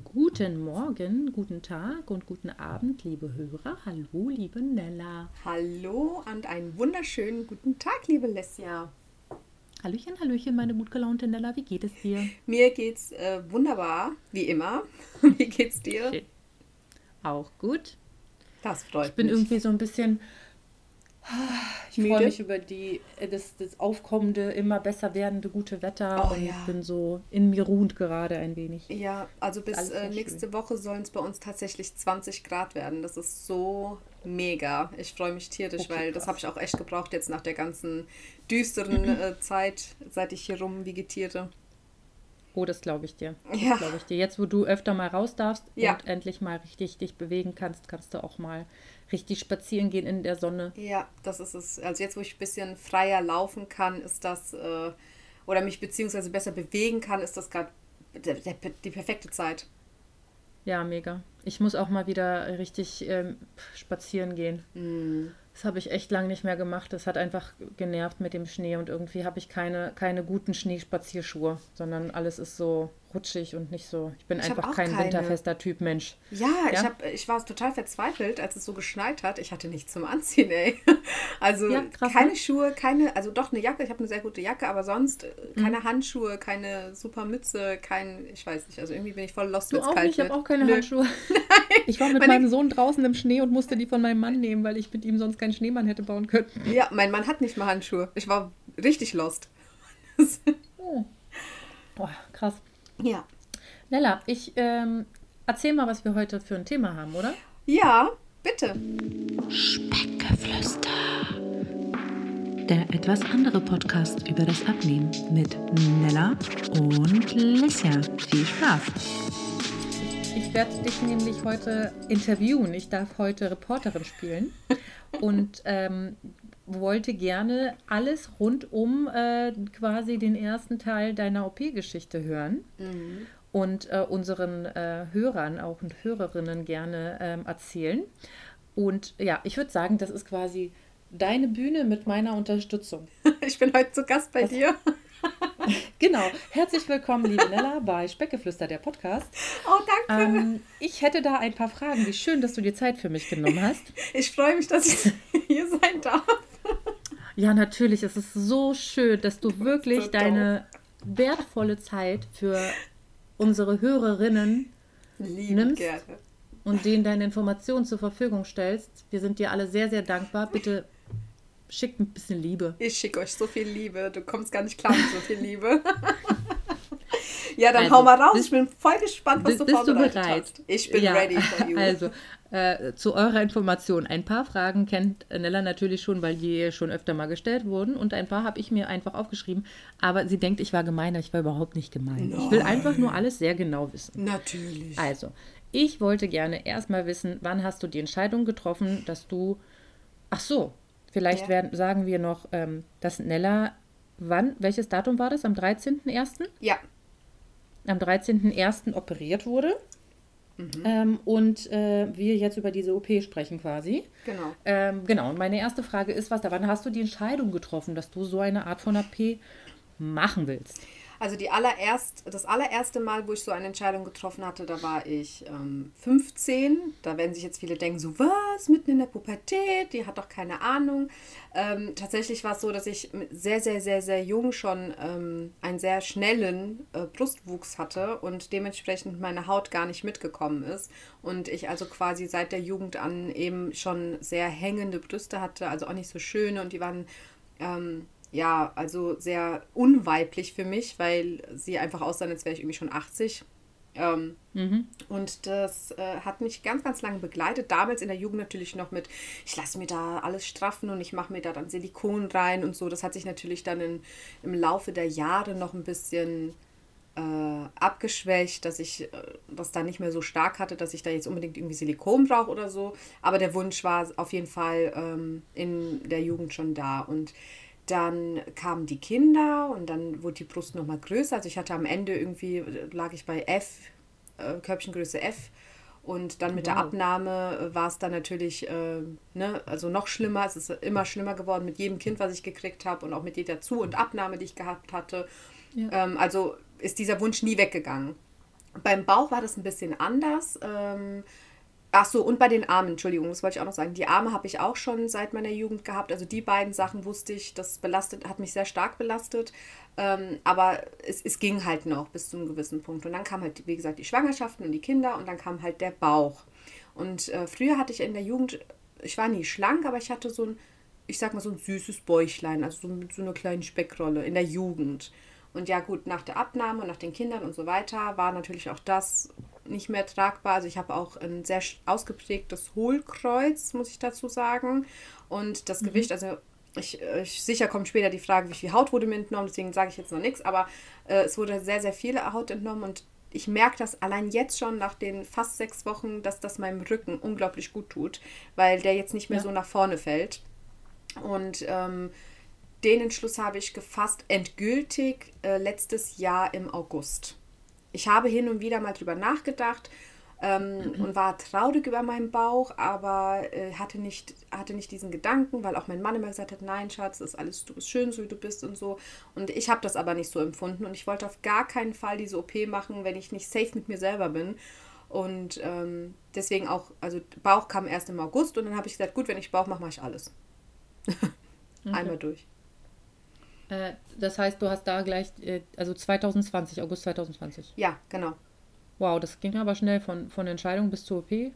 Guten Morgen, guten Tag und guten Abend, liebe Hörer. Hallo, liebe Nella. Hallo und einen wunderschönen guten Tag, liebe Lesja. Hallöchen, Hallöchen, meine gut gelaunte Nella. Wie geht es dir? Mir geht's äh, wunderbar, wie immer. wie geht's dir? Schön. Auch gut. Das freut mich. Ich bin mich. irgendwie so ein bisschen. Ich freue mich über die, äh, das, das aufkommende, immer besser werdende gute Wetter Oh, und ja. ich bin so in mir ruhend gerade ein wenig. Ja, also bis äh, nächste Woche sollen es bei uns tatsächlich 20 Grad werden. Das ist so mega. Ich freue mich tierisch, Okay, weil das habe ich auch echt gebraucht jetzt nach der ganzen düsteren äh, Zeit, seit ich hier rum vegetiere. Oh, das glaube ich dir. Ja. Glaube ich dir. Jetzt, wo du öfter mal raus darfst Ja. und endlich mal richtig dich bewegen kannst, kannst du auch mal richtig spazieren gehen in der Sonne. Ja, das ist es. Also jetzt, wo ich ein bisschen freier laufen kann, ist das, äh, oder mich beziehungsweise besser bewegen kann, ist das gerade die perfekte Zeit. Ja, mega. Ich muss auch mal wieder richtig ähm, spazieren gehen. Das habe ich echt lange nicht mehr gemacht. Das hat einfach genervt mit dem Schnee und irgendwie habe ich keine, keine guten Schneespazierschuhe, sondern alles ist so rutschig und nicht so. Ich bin Ich einfach kein keine. winterfester Typ Mensch. Ja, Ich, Ja? hab, ich war total verzweifelt, als es so geschneit hat. Ich hatte nichts zum Anziehen, ey. Also Ja, krass, keine ne? Schuhe, keine, also doch eine Jacke, ich habe eine sehr gute Jacke, aber sonst äh, Mhm. keine Handschuhe, keine super Mütze, kein, ich weiß nicht, also irgendwie bin ich voll lost, wenn's auch kalt nicht, ich habe auch keine Nö. Handschuhe. Ich war mit Meine- meinem Sohn draußen im Schnee und musste die von meinem Mann nehmen, weil ich mit ihm sonst keinen Schneemann hätte bauen können. Ja, mein Mann hat nicht mal Handschuhe. Ich war richtig lost. Oh. Boah, krass. ja. Nella, ich ähm, erzähl mal, was wir heute für ein Thema haben, oder? Ja, bitte. Speckgeflüster. Der etwas andere Podcast über das Abnehmen mit Nella und Lissia. Viel Spaß. Ich werde dich nämlich heute interviewen. Ich darf heute Reporterin spielen und ähm, wollte gerne alles rund um äh, quasi den ersten Teil deiner OP-Geschichte hören und äh, unseren äh, Hörern auch und Hörerinnen gerne ähm, erzählen. Und ja, ich würde sagen, das ist quasi deine Bühne mit meiner Unterstützung. Ich bin heute zu Gast bei dir. Genau. Herzlich willkommen, liebe Nella, bei Speckgeflüster, der Podcast. Oh, danke. Ähm, ich hätte da ein paar Fragen. Wie schön, dass du dir Zeit für mich genommen hast. Ich freue mich, dass ich hier sein darf. Ja, natürlich. Es ist so schön, dass du wirklich so deine wertvolle Zeit für unsere Hörerinnen Lieben Nimmst- gerne. und denen deine Informationen zur Verfügung stellst. Wir sind dir alle sehr, sehr dankbar. Bitte schickt ein bisschen Liebe. Ich schicke euch so viel Liebe. Du kommst gar nicht klar mit so viel Liebe. ja, dann Also, hau mal raus. bist- ich bin voll gespannt, was Bist, du bist du vorbereitet bereit? hast. Ich bin Ja, ready for you. Also, äh, zu eurer Information. Ein paar Fragen kennt Nella natürlich schon, weil die schon öfter mal gestellt wurden. Und ein paar habe ich mir einfach aufgeschrieben. Aber sie denkt, ich war gemeiner. Ich war überhaupt nicht gemein. Ich will einfach nur alles sehr genau wissen. Natürlich. Also, ich wollte gerne erstmal wissen, wann hast du die Entscheidung getroffen, dass du. Ach so, vielleicht Ja. werden, sagen wir noch, ähm, dass Nella. Wann? Welches Datum war das? Am 13.01.? Ja, am 13.01. operiert wurde. Mhm. Ähm, und äh, wir jetzt über diese OP sprechen quasi. genau. Ähm, genau, und meine erste Frage ist, was da, wann hast du die Entscheidung getroffen, dass du so eine Art von OP machen willst? Also die allererst, das allererste Mal, wo ich so eine Entscheidung getroffen hatte, da war ich ähm, 15. Da werden sich jetzt viele denken, so was, mitten in der Pubertät, die hat doch keine Ahnung. Ähm, tatsächlich war es so, dass ich sehr, sehr, sehr, sehr jung schon ähm, einen sehr schnellen äh, Brustwuchs hatte und dementsprechend meine Haut gar nicht mitgekommen ist. Und ich also quasi seit der Jugend an eben schon sehr hängende Brüste hatte, also auch nicht so schöne und die waren ähm, ja, also sehr unweiblich für mich, weil sie einfach aussahen, als wäre ich irgendwie schon 80. Ähm, Und das äh, hat mich ganz, ganz lange begleitet. Damals in der Jugend natürlich noch mit, ich lasse mir da alles straffen und ich mache mir da dann Silikon rein und so. Das hat sich natürlich dann in, im Laufe der Jahre noch ein bisschen äh, abgeschwächt, dass ich äh, das dann nicht mehr so stark hatte, dass ich da jetzt unbedingt irgendwie Silikon brauche oder so. Aber der Wunsch war auf jeden Fall ähm, in der Jugend schon da. Und dann kamen die Kinder und dann wurde die Brust nochmal größer. Also ich hatte am Ende irgendwie, lag ich bei F, äh, Körbchengröße F. Und dann mit der Wow. Abnahme äh, war es dann natürlich, äh, ne, also noch schlimmer. Es ist immer schlimmer geworden mit jedem Kind, was ich gekriegt habe und auch mit jeder Zu- und Abnahme, die ich gehabt hatte. Ja. Ähm, also ist dieser Wunsch nie weggegangen. Beim Bauch war das ein bisschen anders. Ähm, Ach so, und bei den Armen, Entschuldigung, das wollte ich auch noch sagen. Die Arme habe ich auch schon seit meiner Jugend gehabt. Also die beiden Sachen wusste ich, das belastet, hat mich sehr stark belastet. Ähm, aber es, es ging halt noch bis zu einem gewissen Punkt. Und dann kam halt, wie gesagt, die Schwangerschaften und die Kinder und dann kam halt der Bauch. Und äh, früher hatte ich in der Jugend, ich war nie schlank, aber ich hatte so ein, ich sag mal, so ein süßes Bäuchlein, also so so einer kleinen Speckrolle in der Jugend. Und ja gut, nach der Abnahme und nach den Kindern und so weiter war natürlich auch das nicht mehr tragbar. Also ich habe auch ein sehr ausgeprägtes Hohlkreuz, muss ich dazu sagen. Und das mhm. Gewicht, also ich, ich, sicher kommt später die Frage, wie viel Haut wurde mir entnommen, deswegen sage ich jetzt noch nichts, aber äh, es wurde sehr, sehr viel Haut entnommen und ich merke das allein jetzt schon nach den fast sechs Wochen, dass das meinem Rücken unglaublich gut tut, weil der jetzt nicht mehr ja. so nach vorne fällt. Und ähm, den Entschluss habe ich gefasst, endgültig äh, letztes Jahr im August ich habe hin und wieder mal drüber nachgedacht ähm, und war traurig über meinen Bauch, aber äh, hatte, nicht, hatte nicht diesen Gedanken, weil auch mein Mann immer gesagt hat, nein, Schatz, ist alles, du bist schön, so wie du bist und so. Und ich habe das aber nicht so empfunden und ich wollte auf gar keinen Fall diese OP machen, wenn ich nicht safe mit mir selber bin. Und ähm, deswegen auch, also Bauch kam erst im August und dann habe ich gesagt, gut, wenn ich Bauch mache, mache ich alles. Einmal durch. Äh, das heißt, du hast da gleich, äh, also 2020, August 2020. Ja, genau. Wow, das ging aber schnell von, von Entscheidung bis zur OP. Äh,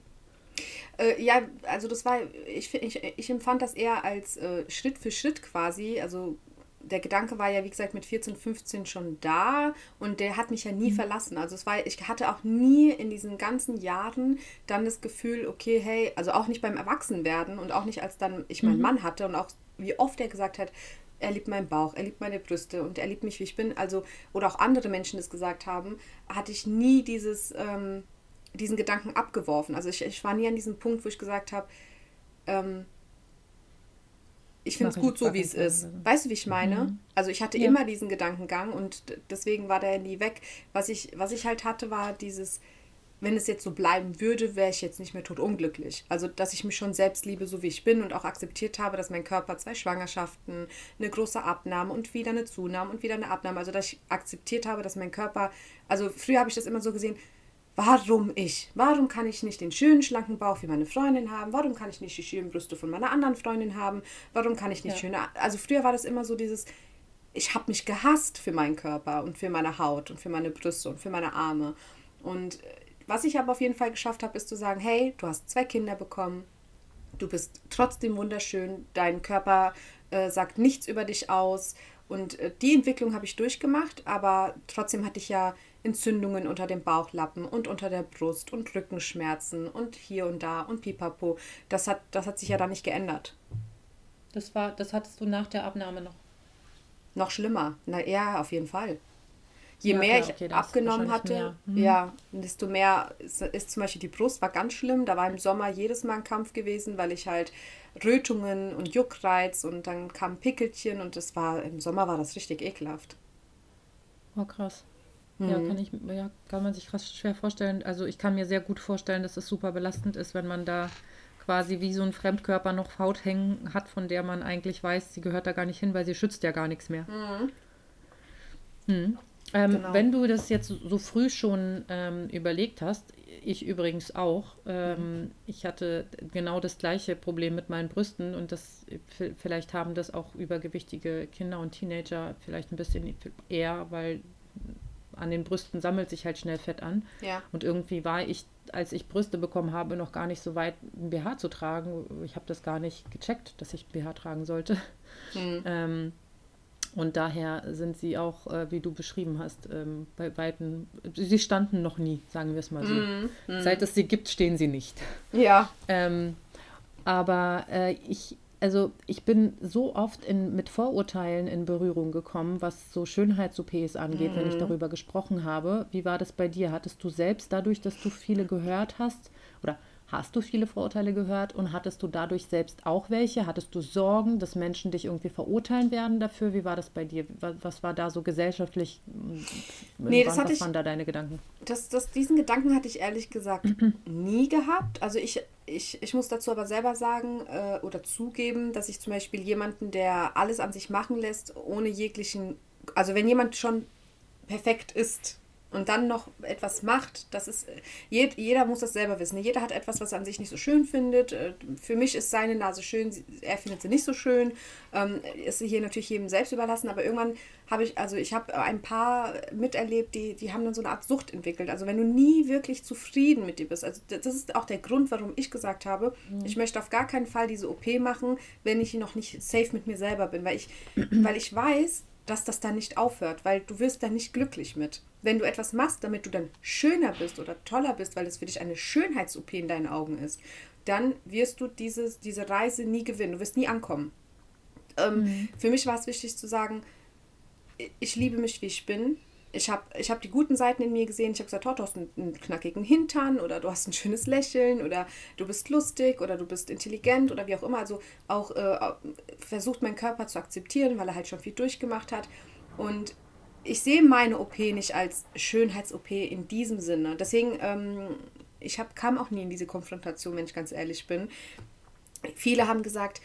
ja, also das war, ich, ich, ich empfand das eher als äh, Schritt für Schritt quasi. Also der Gedanke war ja, wie gesagt, mit 14, 15 schon da und der hat mich ja nie mhm. verlassen. Also es war, ich hatte auch nie in diesen ganzen Jahren dann das Gefühl, okay, hey, also auch nicht beim Erwachsenwerden und auch nicht als dann ich meinen mhm. Mann hatte und auch wie oft er gesagt hat, er liebt meinen Bauch, er liebt meine Brüste und er liebt mich, wie ich bin. Also, oder auch andere Menschen das gesagt haben, hatte ich nie dieses, ähm, diesen Gedanken abgeworfen. Also ich, ich war nie an diesem Punkt, wo ich gesagt habe, ähm, ich finde es gut so, wie es ist. Weißt du, wie ich meine? Mhm. Also ich hatte ja. immer diesen Gedankengang und deswegen war der nie weg. Was ich, was ich halt hatte, war dieses, wenn es jetzt so bleiben würde, wäre ich jetzt nicht mehr tot unglücklich. Also, dass ich mich schon selbst liebe, so wie ich bin und auch akzeptiert habe, dass mein Körper zwei Schwangerschaften, eine große Abnahme und wieder eine Zunahme und wieder eine Abnahme, also dass ich akzeptiert habe, dass mein Körper, also früher habe ich das immer so gesehen, warum ich? Warum kann ich nicht den schönen, schlanken Bauch wie meine Freundin haben? Warum kann ich nicht die schönen Brüste von meiner anderen Freundin haben? Warum kann ich nicht ja. schöne, also früher war das immer so dieses, ich habe mich gehasst für meinen Körper und für meine Haut und für meine Brüste und für meine Arme. Und was ich aber auf jeden Fall geschafft habe, ist zu sagen, hey, du hast zwei Kinder bekommen, du bist trotzdem wunderschön, dein Körper äh, sagt nichts über dich aus. Und äh, die Entwicklung habe ich durchgemacht, aber trotzdem hatte ich ja Entzündungen unter dem Bauchlappen und unter der Brust und Rückenschmerzen und hier und da und pipapo. Das hat, das hat sich ja dann nicht geändert. Das war, das hattest du nach der Abnahme noch. Noch schlimmer. Na ja, auf jeden Fall je ja, mehr klar, okay, ich abgenommen hatte, mhm. ja, desto mehr ist, ist, zum Beispiel die Brust war ganz schlimm. Da war im Sommer jedes Mal ein Kampf gewesen, weil ich halt Rötungen und Juckreiz und dann kam Pickelchen und das war im Sommer war das richtig ekelhaft. Oh krass. Mhm. Ja, kann ich, ja, kann man sich krass schwer vorstellen. Also ich kann mir sehr gut vorstellen, dass es super belastend ist, wenn man da quasi wie so ein Fremdkörper noch Haut hängen hat, von der man eigentlich weiß, sie gehört da gar nicht hin, weil sie schützt ja gar nichts mehr. Mhm. Hm. Ähm, genau. Wenn du das jetzt so früh schon ähm, überlegt hast, ich übrigens auch, ähm, mhm. ich hatte genau das gleiche Problem mit meinen Brüsten und das vielleicht haben das auch übergewichtige Kinder und Teenager vielleicht ein bisschen eher, weil an den Brüsten sammelt sich halt schnell Fett an. Ja. Und irgendwie war ich, als ich Brüste bekommen habe, noch gar nicht so weit, ein BH zu tragen. Ich habe das gar nicht gecheckt, dass ich BH tragen sollte. Mhm. Und daher sind sie auch, äh, wie du beschrieben hast, ähm, bei Weitem, sie standen noch nie, sagen wir es mal so. Mm, mm. Seit es sie gibt, stehen sie nicht. Ja. Ähm, aber äh, ich, also ich bin so oft in, mit Vorurteilen in Berührung gekommen, was so Schönheits-OPs angeht, mm. wenn ich mhm. darüber gesprochen habe. Wie war das bei dir? Hattest du selbst dadurch, dass du viele gehört hast, oder Hast du viele Vorurteile gehört und hattest du dadurch selbst auch welche? Hattest du Sorgen, dass Menschen dich irgendwie verurteilen werden dafür? Wie war das bei dir? Was war da so gesellschaftlich? Nee, das hatte was waren da deine Gedanken? Das, das, diesen Gedanken hatte ich ehrlich gesagt nie gehabt. Also ich, ich, ich muss dazu aber selber sagen äh, oder zugeben, dass ich zum Beispiel jemanden, der alles an sich machen lässt, ohne jeglichen, also wenn jemand schon perfekt ist, und dann noch etwas macht, das ist, jeder muss das selber wissen. Jeder hat etwas, was er an sich nicht so schön findet. Äh, für mich ist seine Nase schön, er findet sie nicht so schön. Ähm, ist hier natürlich jedem selbst überlassen, aber irgendwann habe ich, also ich habe ein paar miterlebt, die, die haben dann so eine Art Sucht entwickelt. Also wenn du nie wirklich zufrieden mit dir bist, also das ist auch der Grund, warum ich gesagt habe, mhm. ich möchte auf gar keinen Fall diese OP machen, wenn ich noch nicht safe mit mir selber bin, weil ich, weil ich weiß, dass das dann nicht aufhört, weil du wirst da nicht glücklich mit. Wenn du etwas machst, damit du dann schöner bist oder toller bist, weil es für dich eine Schönheits-OP in deinen Augen ist, dann wirst du dieses, diese Reise nie gewinnen. Du wirst nie ankommen. Ähm, mhm. Für mich war es wichtig zu sagen, ich liebe mich, wie ich bin ich habe ich hab die guten Seiten in mir gesehen. Ich habe gesagt, oh, du hast einen, einen, knackigen Hintern oder du hast ein schönes Lächeln oder du bist lustig oder du bist intelligent oder wie auch immer. Also auch äh, versucht meinen Körper zu akzeptieren, weil er halt schon viel durchgemacht hat. Und ich sehe meine OP nicht als Schönheits-OP in diesem Sinne. Deswegen, ähm, ich hab, kam auch nie in diese Konfrontation, wenn ich ganz ehrlich bin. Viele haben gesagt,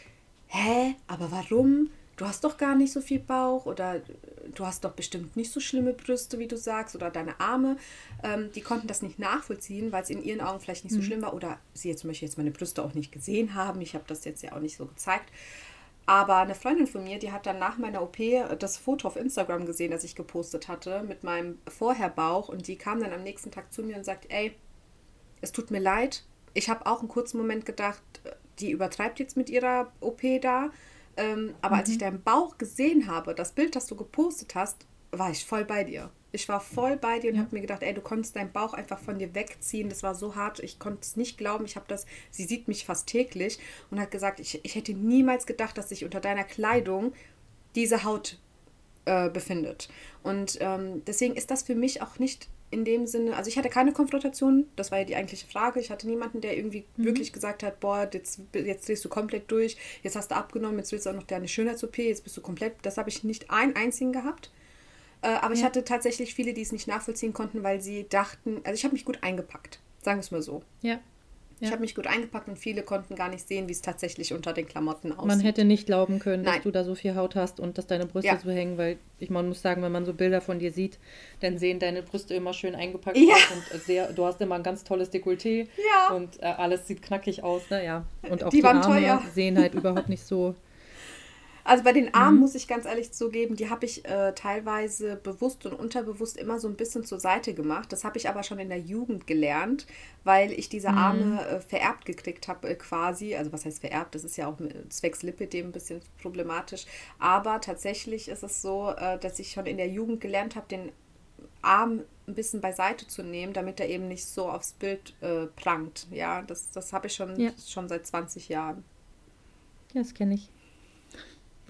hä, aber warum? Du hast doch gar nicht so viel Bauch oder du hast doch bestimmt nicht so schlimme Brüste, wie du sagst, oder deine Arme. Ähm, die konnten das nicht nachvollziehen, weil es in ihren Augen vielleicht nicht so mhm. schlimm war oder sie jetzt zum Beispiel jetzt meine Brüste auch nicht gesehen haben. Ich habe das jetzt ja auch nicht so gezeigt. Aber eine Freundin von mir, die hat dann nach meiner OP das Foto auf Instagram gesehen, das ich gepostet hatte mit meinem Vorherbauch und die kam dann am nächsten Tag zu mir und sagt, ey, es tut mir leid. Ich habe auch einen kurzen Moment gedacht, die übertreibt jetzt mit ihrer OP da ähm, aber mhm. als ich mhm. deinen Bauch gesehen habe, das Bild, das du gepostet hast, war ich voll bei dir. Ich war voll bei dir und ja. habe mir gedacht, ey, du konntest deinen Bauch einfach von dir wegziehen. Das war so hart. Ich konnte es nicht glauben. Ich habe das, sie sieht mich fast täglich und hat gesagt, ich, ich hätte niemals gedacht, dass sich unter deiner Kleidung diese Haut äh, befindet. Und ähm, deswegen ist das für mich auch nicht in dem Sinne, also ich hatte keine Konfrontation, das war ja die eigentliche Frage. Ich hatte niemanden, der irgendwie mhm. wirklich gesagt hat, boah, jetzt, jetzt drehst du komplett durch, jetzt hast du abgenommen, jetzt willst du auch noch deine Schönheits-OP, jetzt bist du komplett, das habe ich nicht einen einzigen gehabt. Äh, aber ja. ich hatte tatsächlich viele, die es nicht nachvollziehen konnten, weil sie dachten, also ich habe mich gut eingepackt, sagen wir es mal so. Ja. Ja. Ich habe mich gut eingepackt und viele konnten gar nicht sehen, wie es tatsächlich unter den Klamotten aussieht. Man hätte nicht glauben können, Nein. dass du da so viel Haut hast und dass deine Brüste ja. so hängen, weil ich man muss sagen, wenn man so Bilder von dir sieht, dann sehen deine Brüste immer schön eingepackt ja. aus und sehr, du hast immer ein ganz tolles Dekolleté ja. und äh, alles sieht knackig aus, ne? Ja. Und auch die, die Arme teuer. sehen halt überhaupt nicht so Also bei den Armen mhm. muss ich ganz ehrlich zugeben, die habe ich äh, teilweise bewusst und unterbewusst immer so ein bisschen zur Seite gemacht. Das habe ich aber schon in der Jugend gelernt, weil ich diese mhm. Arme äh, vererbt gekriegt habe äh, quasi. Also was heißt vererbt? Das ist ja auch zwecks Lipidem ein bisschen problematisch. Aber tatsächlich ist es so, äh, dass ich schon in der Jugend gelernt habe, den Arm ein bisschen beiseite zu nehmen, damit er eben nicht so aufs Bild äh, prangt. Ja, das, das habe ich schon, ja. schon seit 20 Jahren. Ja, das kenne ich.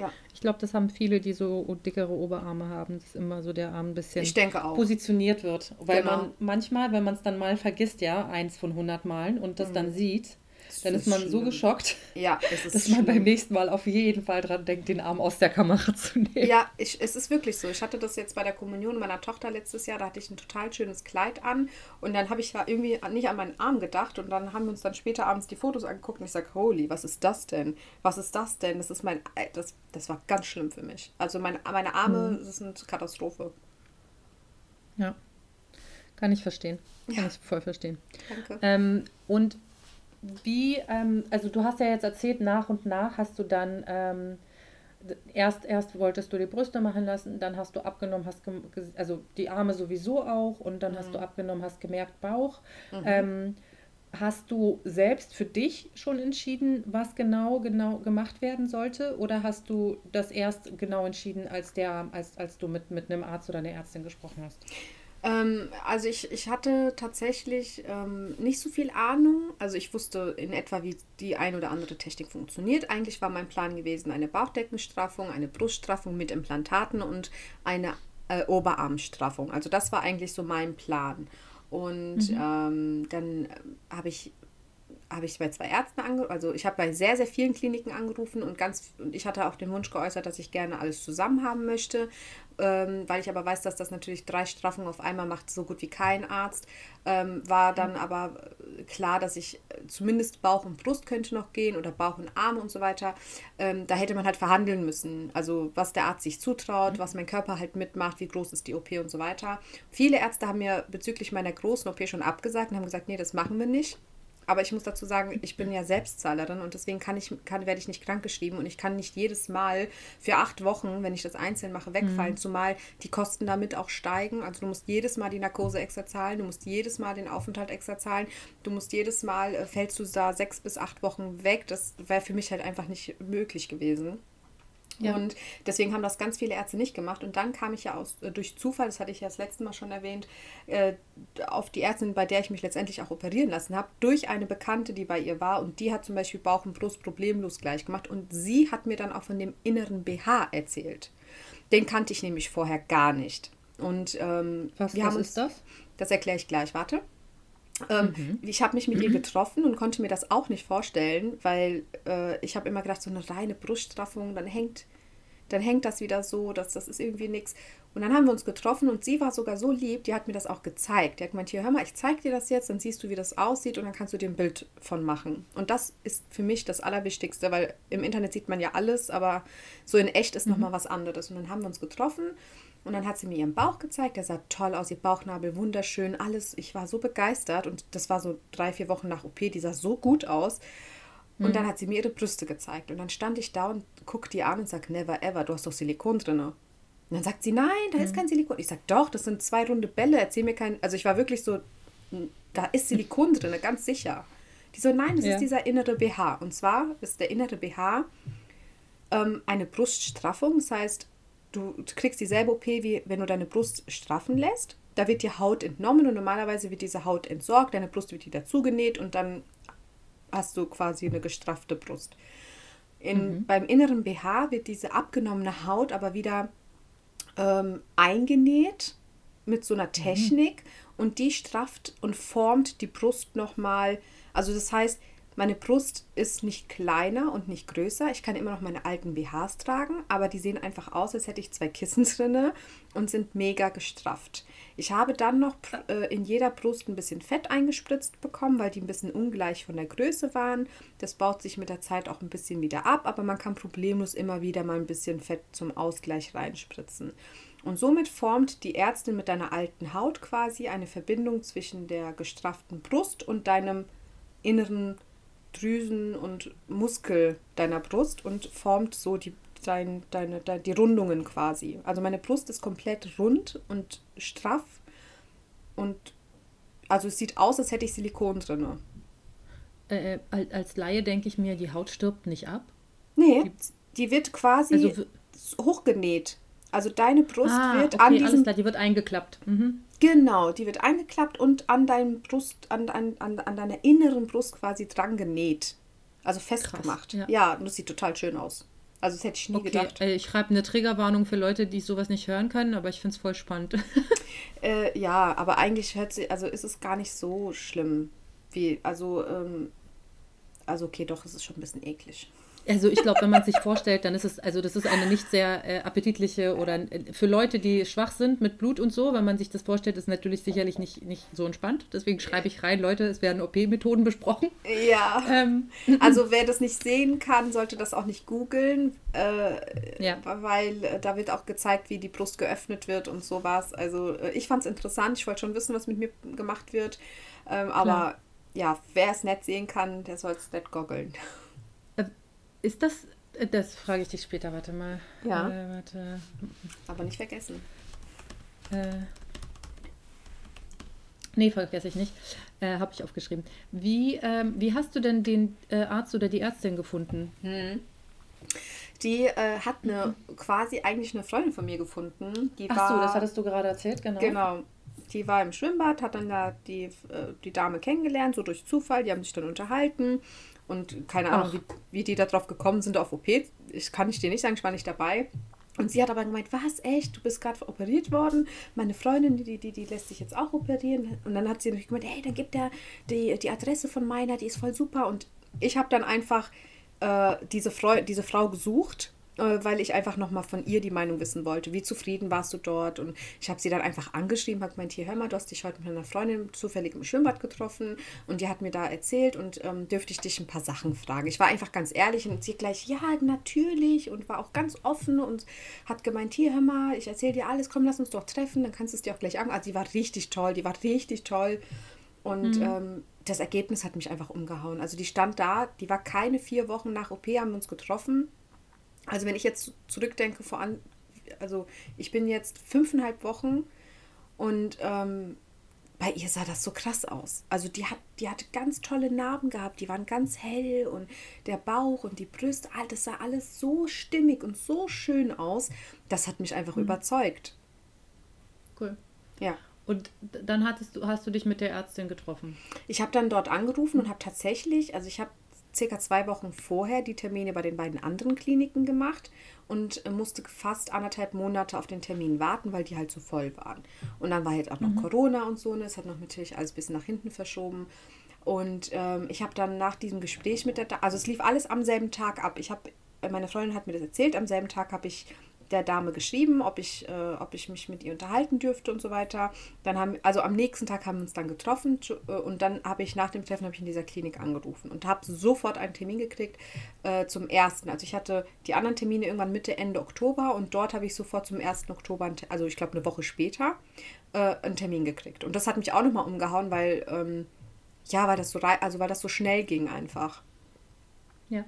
Ja. Ich glaube, das haben viele, die so dickere Oberarme haben, dass immer so der Arm ein bisschen positioniert wird. Weil genau. man manchmal, wenn man es dann mal vergisst, ja, eins von 100 Malen und das mhm. dann sieht, dann ist man schlimm. so geschockt, ja, dass man beim nächsten Mal auf jeden Fall dran denkt, den Arm aus der Kamera zu nehmen. Ja, ich, es ist wirklich so. Ich hatte das jetzt bei der Kommunion meiner Tochter letztes Jahr, da hatte ich ein total schönes Kleid an und dann habe ich da irgendwie nicht an meinen Arm gedacht und dann haben wir uns dann später abends die Fotos angeguckt und ich sage, holy, was ist das denn? Was ist das denn? Das ist mein, das, das war ganz schlimm für mich. Also meine, meine Arme, mhm. das ist eine Katastrophe. Ja, kann ich verstehen. Kann ja. ich voll verstehen. Danke. Ähm, und wie, ähm, also du hast ja jetzt erzählt, nach und nach hast du dann, ähm, erst, erst wolltest du die Brüste machen lassen, dann hast du abgenommen, hast, also die Arme sowieso auch und dann mhm. hast du mhm. abgenommen, hast gemerkt Bauch. Mhm. Ähm, hast du selbst für dich schon entschieden, was genau, genau gemacht werden sollte? Oder hast du das erst genau entschieden, als, der, als, als du mit, mit einem Arzt oder einer Ärztin gesprochen hast? Ähm, also ich, ich hatte tatsächlich ähm, nicht so viel Ahnung. Also ich wusste in etwa, wie die ein oder andere Technik funktioniert. Eigentlich war mein Plan gewesen, eine Bauchdeckenstraffung, eine Bruststraffung mit Implantaten und eine äh, Oberarmstraffung. Also das war eigentlich so mein Plan. Und mhm. ähm, dann habe ich habe ich bei zwei Ärzten angerufen, also ich habe bei sehr, sehr vielen Kliniken angerufen und ganz und ich hatte auch den Wunsch geäußert, dass ich gerne alles zusammen haben möchte, ähm, weil ich aber weiß, dass das natürlich drei Straffungen auf einmal macht, so gut wie kein Arzt. Ähm, war dann aber klar, dass ich zumindest Bauch und Brust könnte noch gehen oder Bauch und Arme und so weiter. Ähm, da hätte man halt verhandeln müssen. Also was der Arzt sich zutraut, mhm. was mein Körper halt mitmacht, wie groß ist die OP und so weiter. Viele Ärzte haben mir bezüglich meiner großen OP schon abgesagt und haben gesagt, nee, das machen wir nicht. Aber ich muss dazu sagen, ich bin ja Selbstzahlerin und deswegen kann ich, kann, werde ich nicht krankgeschrieben und ich kann nicht jedes Mal für acht Wochen, wenn ich das einzeln mache, wegfallen, mhm. zumal die Kosten damit auch steigen. Also du musst jedes Mal die Narkose extra zahlen, du musst jedes Mal den Aufenthalt extra zahlen, du musst jedes Mal, äh, fällst du da sechs bis acht Wochen weg. Das wäre für mich halt einfach nicht möglich gewesen. Ja. Und deswegen haben das ganz viele Ärzte nicht gemacht. Und dann kam ich ja aus, äh, durch Zufall, das hatte ich ja das letzte Mal schon erwähnt, äh, auf die Ärztin, bei der ich mich letztendlich auch operieren lassen habe, durch eine Bekannte, die bei ihr war. Und die hat zum Beispiel Bauch und Brust problemlos gleich gemacht. Und sie hat mir dann auch von dem inneren BH erzählt. Den kannte ich nämlich vorher gar nicht. Und ähm, was, wir was haben uns, ist das? Das erkläre ich gleich. Warte. Ähm, mhm. Ich habe mich mit mhm. ihr getroffen und konnte mir das auch nicht vorstellen, weil äh, ich habe immer gedacht, so eine reine Bruststraffung, dann hängt dann hängt das wieder so, dass das ist irgendwie nichts. Und dann haben wir uns getroffen und sie war sogar so lieb, die hat mir das auch gezeigt. Die hat gemeint, hier, hör mal, ich zeig dir das jetzt, dann siehst du, wie das aussieht und dann kannst du dir ein Bild von machen. Und das ist für mich das Allerwichtigste, weil im Internet sieht man ja alles, aber so in echt ist mhm. nochmal was anderes. Und dann haben wir uns getroffen und dann hat sie mir ihren Bauch gezeigt, der sah toll aus, ihr Bauchnabel wunderschön, alles. Ich war so begeistert und das war so drei, vier Wochen nach OP, die sah so gut aus. Und mhm. dann hat sie mir ihre Brüste gezeigt. Und dann stand ich da und guck die an und sag, never ever, du hast doch Silikon drin. Und dann sagt sie, nein, da mhm. ist kein Silikon. Ich sag, doch, das sind zwei runde Bälle, erzähl mir kein. Also ich war wirklich so, da ist Silikon drin, ganz sicher. Die so, nein, das ja. ist dieser innere BH. Und zwar ist der innere BH ähm, eine Bruststraffung. Das heißt, du kriegst dieselbe OP, wie wenn du deine Brust straffen lässt. Da wird die Haut entnommen und normalerweise wird diese Haut entsorgt, deine Brust wird wieder zugenäht und dann hast du quasi eine gestraffte Brust. In, mhm. Beim inneren BH wird diese abgenommene Haut aber wieder ähm, eingenäht mit so einer mhm. Technik mhm. und die strafft und formt die Brust nochmal. Also das heißt, meine Brust ist nicht kleiner und nicht größer. Ich kann immer noch meine alten BHs tragen, aber die sehen einfach aus, als hätte ich zwei Kissen drinne und sind mega gestrafft. Ich habe dann noch äh, in jeder Brust ein bisschen Fett eingespritzt bekommen, weil die ein bisschen ungleich von der Größe waren. Das baut sich mit der Zeit auch ein bisschen wieder ab, aber man kann problemlos immer wieder mal ein bisschen Fett zum Ausgleich reinspritzen. Und somit formt die Ärztin mit deiner alten Haut quasi eine Verbindung zwischen der gestrafften Brust und deinem inneren Drüsen und Muskel deiner Brust und formt so die, dein, deine, deine, die Rundungen quasi. Also meine Brust ist komplett rund und straff und also es sieht aus, als hätte ich Silikon drin. Äh, äh als Laie denke ich mir, die Haut stirbt nicht ab. Nee, die, die wird quasi also, hochgenäht. Also deine Brust ah, wird okay, an diesem... Alles klar, die wird eingeklappt. Mhm. Genau, die wird eingeklappt und an deinem Brust, an, an, an, an deiner inneren Brust quasi dran genäht. Also festgemacht. Krass, ja. ja, das sieht total schön aus. Also das hätte ich nie okay, gedacht. Ich schreibe eine Triggerwarnung für Leute, die sowas nicht hören können, aber ich finde es voll spannend. äh, ja, aber eigentlich hört sie, also ist es gar nicht so schlimm. Wie, also, ähm, also okay, doch, es ist schon ein bisschen eklig. Also ich glaube, wenn man sich vorstellt, dann ist es, also das ist eine nicht sehr äh, appetitliche oder äh, für Leute, die schwach sind mit Blut und so, wenn man sich das vorstellt, ist natürlich sicherlich nicht, nicht so entspannt. Deswegen schreibe ich rein, Leute, es werden OP-Methoden besprochen. Ja. Ähm. Also wer das nicht sehen kann, sollte das auch nicht googeln, äh, ja. weil äh, da wird auch gezeigt, wie die Brust geöffnet wird und sowas. Also äh, ich fand es interessant, ich wollte schon wissen, was mit mir gemacht wird. Ähm, aber ja, wer es nicht sehen kann, der soll es nicht goggeln. Ist das, äh, das frage ich dich später, warte mal. Ja. Äh, warte. Aber nicht vergessen. Äh, nee, vergesse ich nicht. Äh, Habe ich aufgeschrieben. Wie, ähm, wie hast du denn den äh, Arzt oder die Ärztin gefunden? Hm. Die äh, hat eine quasi eigentlich eine Freundin von mir gefunden. Die Ach so, das hattest du gerade erzählt, genau. Genau. Die war im Schwimmbad, hat dann da die, äh, die Dame kennengelernt, so durch Zufall. Die haben sich dann unterhalten. Und keine Ahnung, wie, wie, die darauf gekommen sind auf OP. Ich kann ich dir nicht sagen, ich war nicht dabei. Und sie hat aber gemeint, was, echt, du bist gerade operiert worden? Meine Freundin, die, die, die lässt sich jetzt auch operieren. Und dann hat sie natürlich gemeint, hey, dann gibt er die, die Adresse von meiner, die ist voll super. Und ich habe dann einfach äh, diese, Frau, diese Frau gesucht weil ich einfach nochmal von ihr die Meinung wissen wollte. Wie zufrieden warst du dort? Und ich habe sie dann einfach angeschrieben, habe gemeint, hier, hör mal, du hast dich heute mit einer Freundin zufällig im Schwimmbad getroffen und die hat mir da erzählt und ähm, dürfte ich dich ein paar Sachen fragen. Ich war einfach ganz ehrlich und sie gleich, ja, natürlich und war auch ganz offen und hat gemeint, hier, hör mal, ich erzähle dir alles, komm, lass uns doch treffen, dann kannst du es dir auch gleich an. Also die war richtig toll, die war richtig toll und mhm. ähm, das Ergebnis hat mich einfach umgehauen. Also die stand da, die war keine vier Wochen nach OP, haben wir uns getroffen also wenn ich jetzt zurückdenke, vor an, also ich bin jetzt fünfeinhalb Wochen und ähm, bei ihr sah das so krass aus. Also die hat, die hatte ganz tolle Narben gehabt, die waren ganz hell und der Bauch und die Brüste, das sah alles so stimmig und so schön aus. Das hat mich einfach mhm. überzeugt. Cool. Ja. Und dann hattest du, hast du dich mit der Ärztin getroffen? Ich habe dann dort angerufen und habe tatsächlich, also ich habe circa zwei Wochen vorher die Termine bei den beiden anderen Kliniken gemacht und äh, musste fast anderthalb Monate auf den Termin warten, weil die halt so voll waren. Und dann war halt auch noch mhm. Corona und so, ne? Es hat noch natürlich alles ein bisschen nach hinten verschoben. Und ähm, ich habe dann nach diesem Gespräch mit der, also es lief alles am selben Tag ab. Ich habe, meine Freundin hat mir das erzählt, am selben Tag habe ich der Dame geschrieben, ob ich, äh, ob ich mich mit ihr unterhalten dürfte und so weiter. Dann haben, also am nächsten Tag haben wir uns dann getroffen äh, und dann habe ich nach dem Treffen ich in dieser Klinik angerufen und habe sofort einen Termin gekriegt äh, zum ersten. Also ich hatte die anderen Termine irgendwann Mitte, Ende Oktober und dort habe ich sofort zum 1. Oktober, also ich glaube eine Woche später, äh, einen Termin gekriegt. Und das hat mich auch nochmal umgehauen, weil, ähm, ja, weil das so, also weil das so schnell ging einfach. Ja.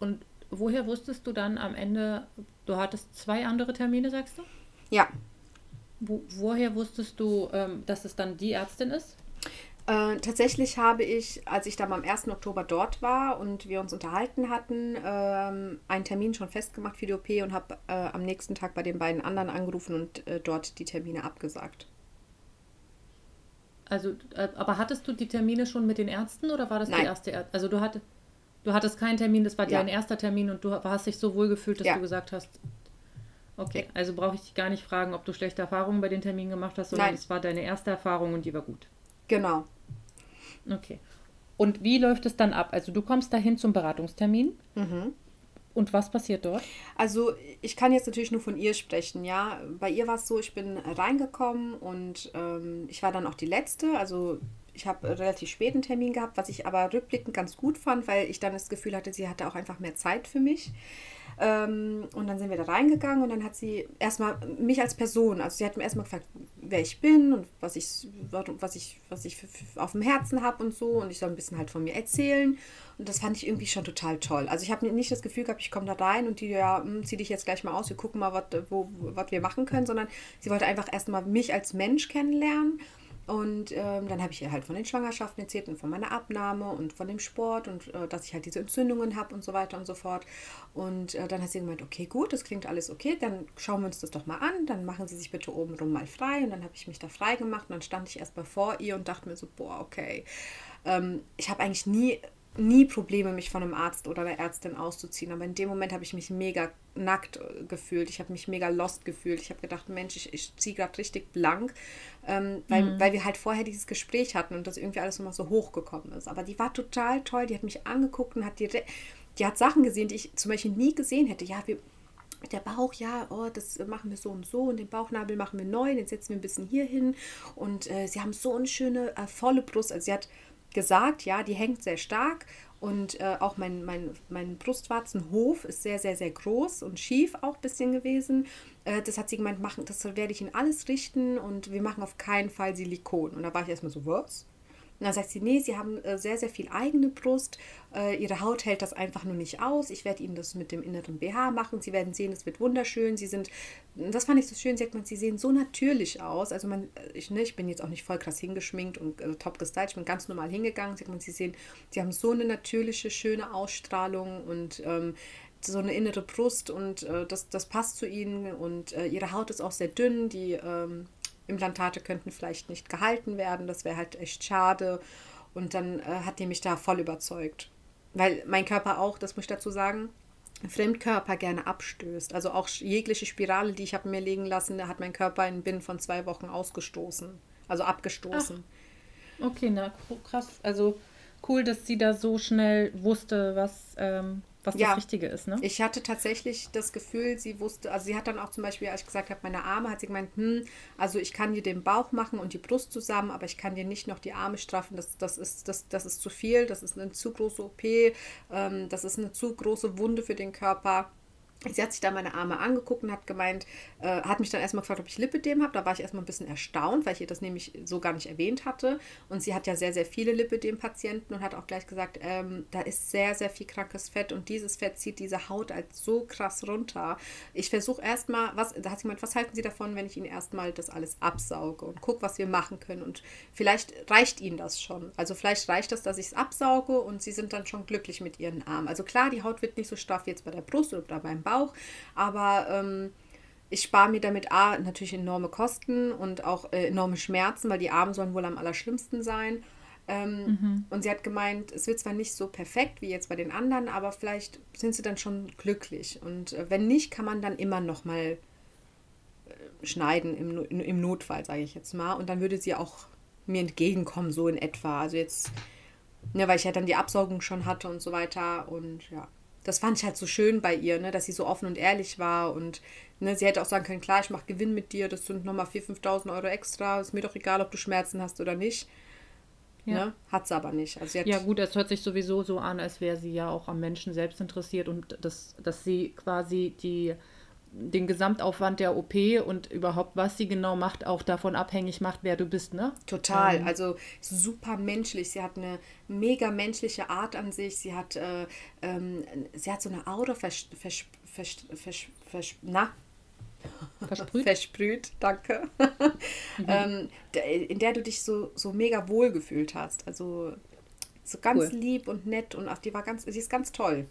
Und woher wusstest du dann am Ende, du hattest zwei andere Termine, sagst du? Ja. Wo, woher wusstest du, ähm, dass es dann die Ärztin ist? Äh, tatsächlich habe ich, als ich dann am 1. Oktober dort war und wir uns unterhalten hatten, ähm, einen Termin schon festgemacht für die OP und habe äh, am nächsten Tag bei den beiden anderen angerufen und äh, dort die Termine abgesagt. Also, äh, aber hattest du die Termine schon mit den Ärzten oder war das Nein. die erste Ärztin? Also du hattest. Du hattest keinen Termin, das war ja. dein erster Termin und du hast dich so wohl gefühlt, dass ja. du gesagt hast, okay, also brauche ich dich gar nicht fragen, ob du schlechte Erfahrungen bei den Terminen gemacht hast, sondern es war deine erste Erfahrung und die war gut. Genau. Okay. Und wie läuft es dann ab? Also du kommst dahin zum Beratungstermin. Mhm. Und was passiert dort? Also ich kann jetzt natürlich nur von ihr sprechen, ja. Bei ihr war es so, ich bin reingekommen und ähm, ich war dann auch die Letzte. Also ich habe relativ spät einen Termin gehabt, was ich aber rückblickend ganz gut fand, weil ich dann das Gefühl hatte, sie hatte auch einfach mehr Zeit für mich. Ähm, und dann sind wir da reingegangen und dann hat sie erstmal mich als Person, also sie hat mir erstmal gefragt, wer ich bin und was ich, was ich, was ich auf dem Herzen habe und so. Und ich soll ein bisschen halt von mir erzählen. Und das fand ich irgendwie schon total toll. Also ich habe nicht das Gefühl gehabt, ich komme da rein und die, ja, hm, zieh dich jetzt gleich mal aus, wir gucken mal, was wir machen können, sondern sie wollte einfach erstmal mich als Mensch kennenlernen und ähm, dann habe ich ihr halt von den Schwangerschaften erzählt und von meiner Abnahme und von dem Sport und äh, dass ich halt diese Entzündungen habe und so weiter und so fort. Und äh, dann hat sie gemeint, okay, gut, das klingt alles okay, dann schauen wir uns das doch mal an, dann machen Sie sich bitte obenrum mal frei. Und dann habe ich mich da frei gemacht und dann stand ich erst mal vor ihr und dachte mir so, boah, okay. Ähm, ich habe eigentlich nie nie Probleme, mich von einem Arzt oder einer Ärztin auszuziehen. Aber in dem Moment habe ich mich mega nackt äh, gefühlt. Ich habe mich mega lost gefühlt. Ich habe gedacht, Mensch, ich, ich ziehe gerade richtig blank, ähm, weil, mhm. weil wir halt vorher dieses Gespräch hatten und das irgendwie alles immer so hochgekommen ist. Aber die war total toll. Die hat mich angeguckt und hat die, die hat Sachen gesehen, die ich zum Beispiel nie gesehen hätte. Ja, wir, der Bauch, ja, oh, das machen wir so und so und den Bauchnabel machen wir neu, den setzen wir ein bisschen hier hin und äh, sie haben so eine schöne, äh, volle Brust. Also sie hat gesagt, ja, die hängt sehr stark und äh, auch mein, mein, mein Brustwarzenhof ist sehr, sehr, sehr groß und schief auch ein bisschen gewesen. Äh, das hat sie gemeint, machen, das werde ich in alles richten und wir machen auf keinen Fall Silikon. Und da war ich erstmal so, was? Und dann sagt sie, nee, sie haben äh, sehr, sehr viel eigene Brust. Äh, ihre Haut hält das einfach nur nicht aus. Ich werde ihnen das mit dem inneren BH machen. Sie werden sehen, es wird wunderschön. Sie sind, das fand ich so schön, sagt man, sie sehen so natürlich aus. Also man, äh, ich, ne, ich bin jetzt auch nicht voll krass hingeschminkt und äh, top gestylt. Ich bin ganz normal hingegangen. Sagt man, sie sehen, sie haben so eine natürliche, schöne Ausstrahlung und ähm, so eine innere Brust und äh, das, das passt zu ihnen und äh, ihre Haut ist auch sehr dünn, die ähm, Implantate könnten vielleicht nicht gehalten werden. Das wäre halt echt schade. Und dann äh, hat die mich da voll überzeugt. Weil mein Körper auch, das muss ich dazu sagen, Fremdkörper gerne abstößt. Also auch jegliche Spirale, die ich habe mir legen lassen, da hat mein Körper in binnen von zwei Wochen ausgestoßen. Also abgestoßen. Ach. Okay, na krass. Also cool, dass sie da so schnell wusste, was, ähm, was ja, das Richtige ist. Ne? Ich hatte tatsächlich das Gefühl, sie wusste, also sie hat dann auch zum Beispiel, als ich gesagt habe, meine Arme, hat sie gemeint, hm, also ich kann dir den Bauch machen und die Brust zusammen, aber ich kann dir nicht noch die Arme straffen. Das, das, ist, das, das ist zu viel, das ist eine zu große OP, ähm, das ist eine zu große Wunde für den Körper. Sie hat sich da meine Arme angeguckt und hat gemeint, äh, hat mich dann erstmal gefragt, ob ich Lipidem habe. Da war ich erstmal ein bisschen erstaunt, weil ich ihr das nämlich so gar nicht erwähnt hatte. Und sie hat ja sehr, sehr viele Lipidem-Patienten und hat auch gleich gesagt, ähm, da ist sehr, sehr viel krankes Fett und dieses Fett zieht diese Haut halt so krass runter. Ich versuche erstmal, was, da hat sie gemeint, was halten Sie davon, wenn ich Ihnen erstmal das alles absauge und gucke, was wir machen können. Und vielleicht reicht Ihnen das schon. Also vielleicht reicht das, dass ich es absauge und Sie sind dann schon glücklich mit Ihren Armen. Also klar, die Haut wird nicht so straff wie jetzt bei der Brust oder beim Bauch Bauch. Aber ähm, ich spare mir damit A, natürlich enorme Kosten und auch äh, enorme Schmerzen, weil die Arme sollen wohl am allerschlimmsten sein. Ähm, mhm. Und sie hat gemeint, es wird zwar nicht so perfekt wie jetzt bei den anderen, aber vielleicht sind sie dann schon glücklich. Und äh, wenn nicht, kann man dann immer noch mal äh, schneiden im, im Notfall, sage ich jetzt mal. Und dann würde sie auch mir entgegenkommen, so in etwa. Also jetzt, ne, weil ich ja dann die Absaugung schon hatte und so weiter. Und ja das fand ich halt so schön bei ihr, ne, dass sie so offen und ehrlich war und ne, sie hätte auch sagen können, klar, ich mache Gewinn mit dir, das sind nochmal 4.000, 5.000 Euro extra, ist mir doch egal, ob du Schmerzen hast oder nicht. Ja. Ne? Hat sie aber nicht. Also ja, gut, es hört sich sowieso so an, als wäre sie ja auch am Menschen selbst interessiert und das, dass sie quasi die den Gesamtaufwand der OP und überhaupt, was sie genau macht, auch davon abhängig macht, wer du bist, ne? Total. Ähm. Also super menschlich. Sie hat eine mega menschliche Art an sich. Sie hat, äh, ähm, sie hat so eine Aura vers, vers, vers, vers, vers, na, Versprüht? Versprüht, danke. Mhm. ähm, in der du dich so, so mega wohl gefühlt hast. Also so ganz cool. lieb und nett und ach, die war ganz, sie ist ganz toll.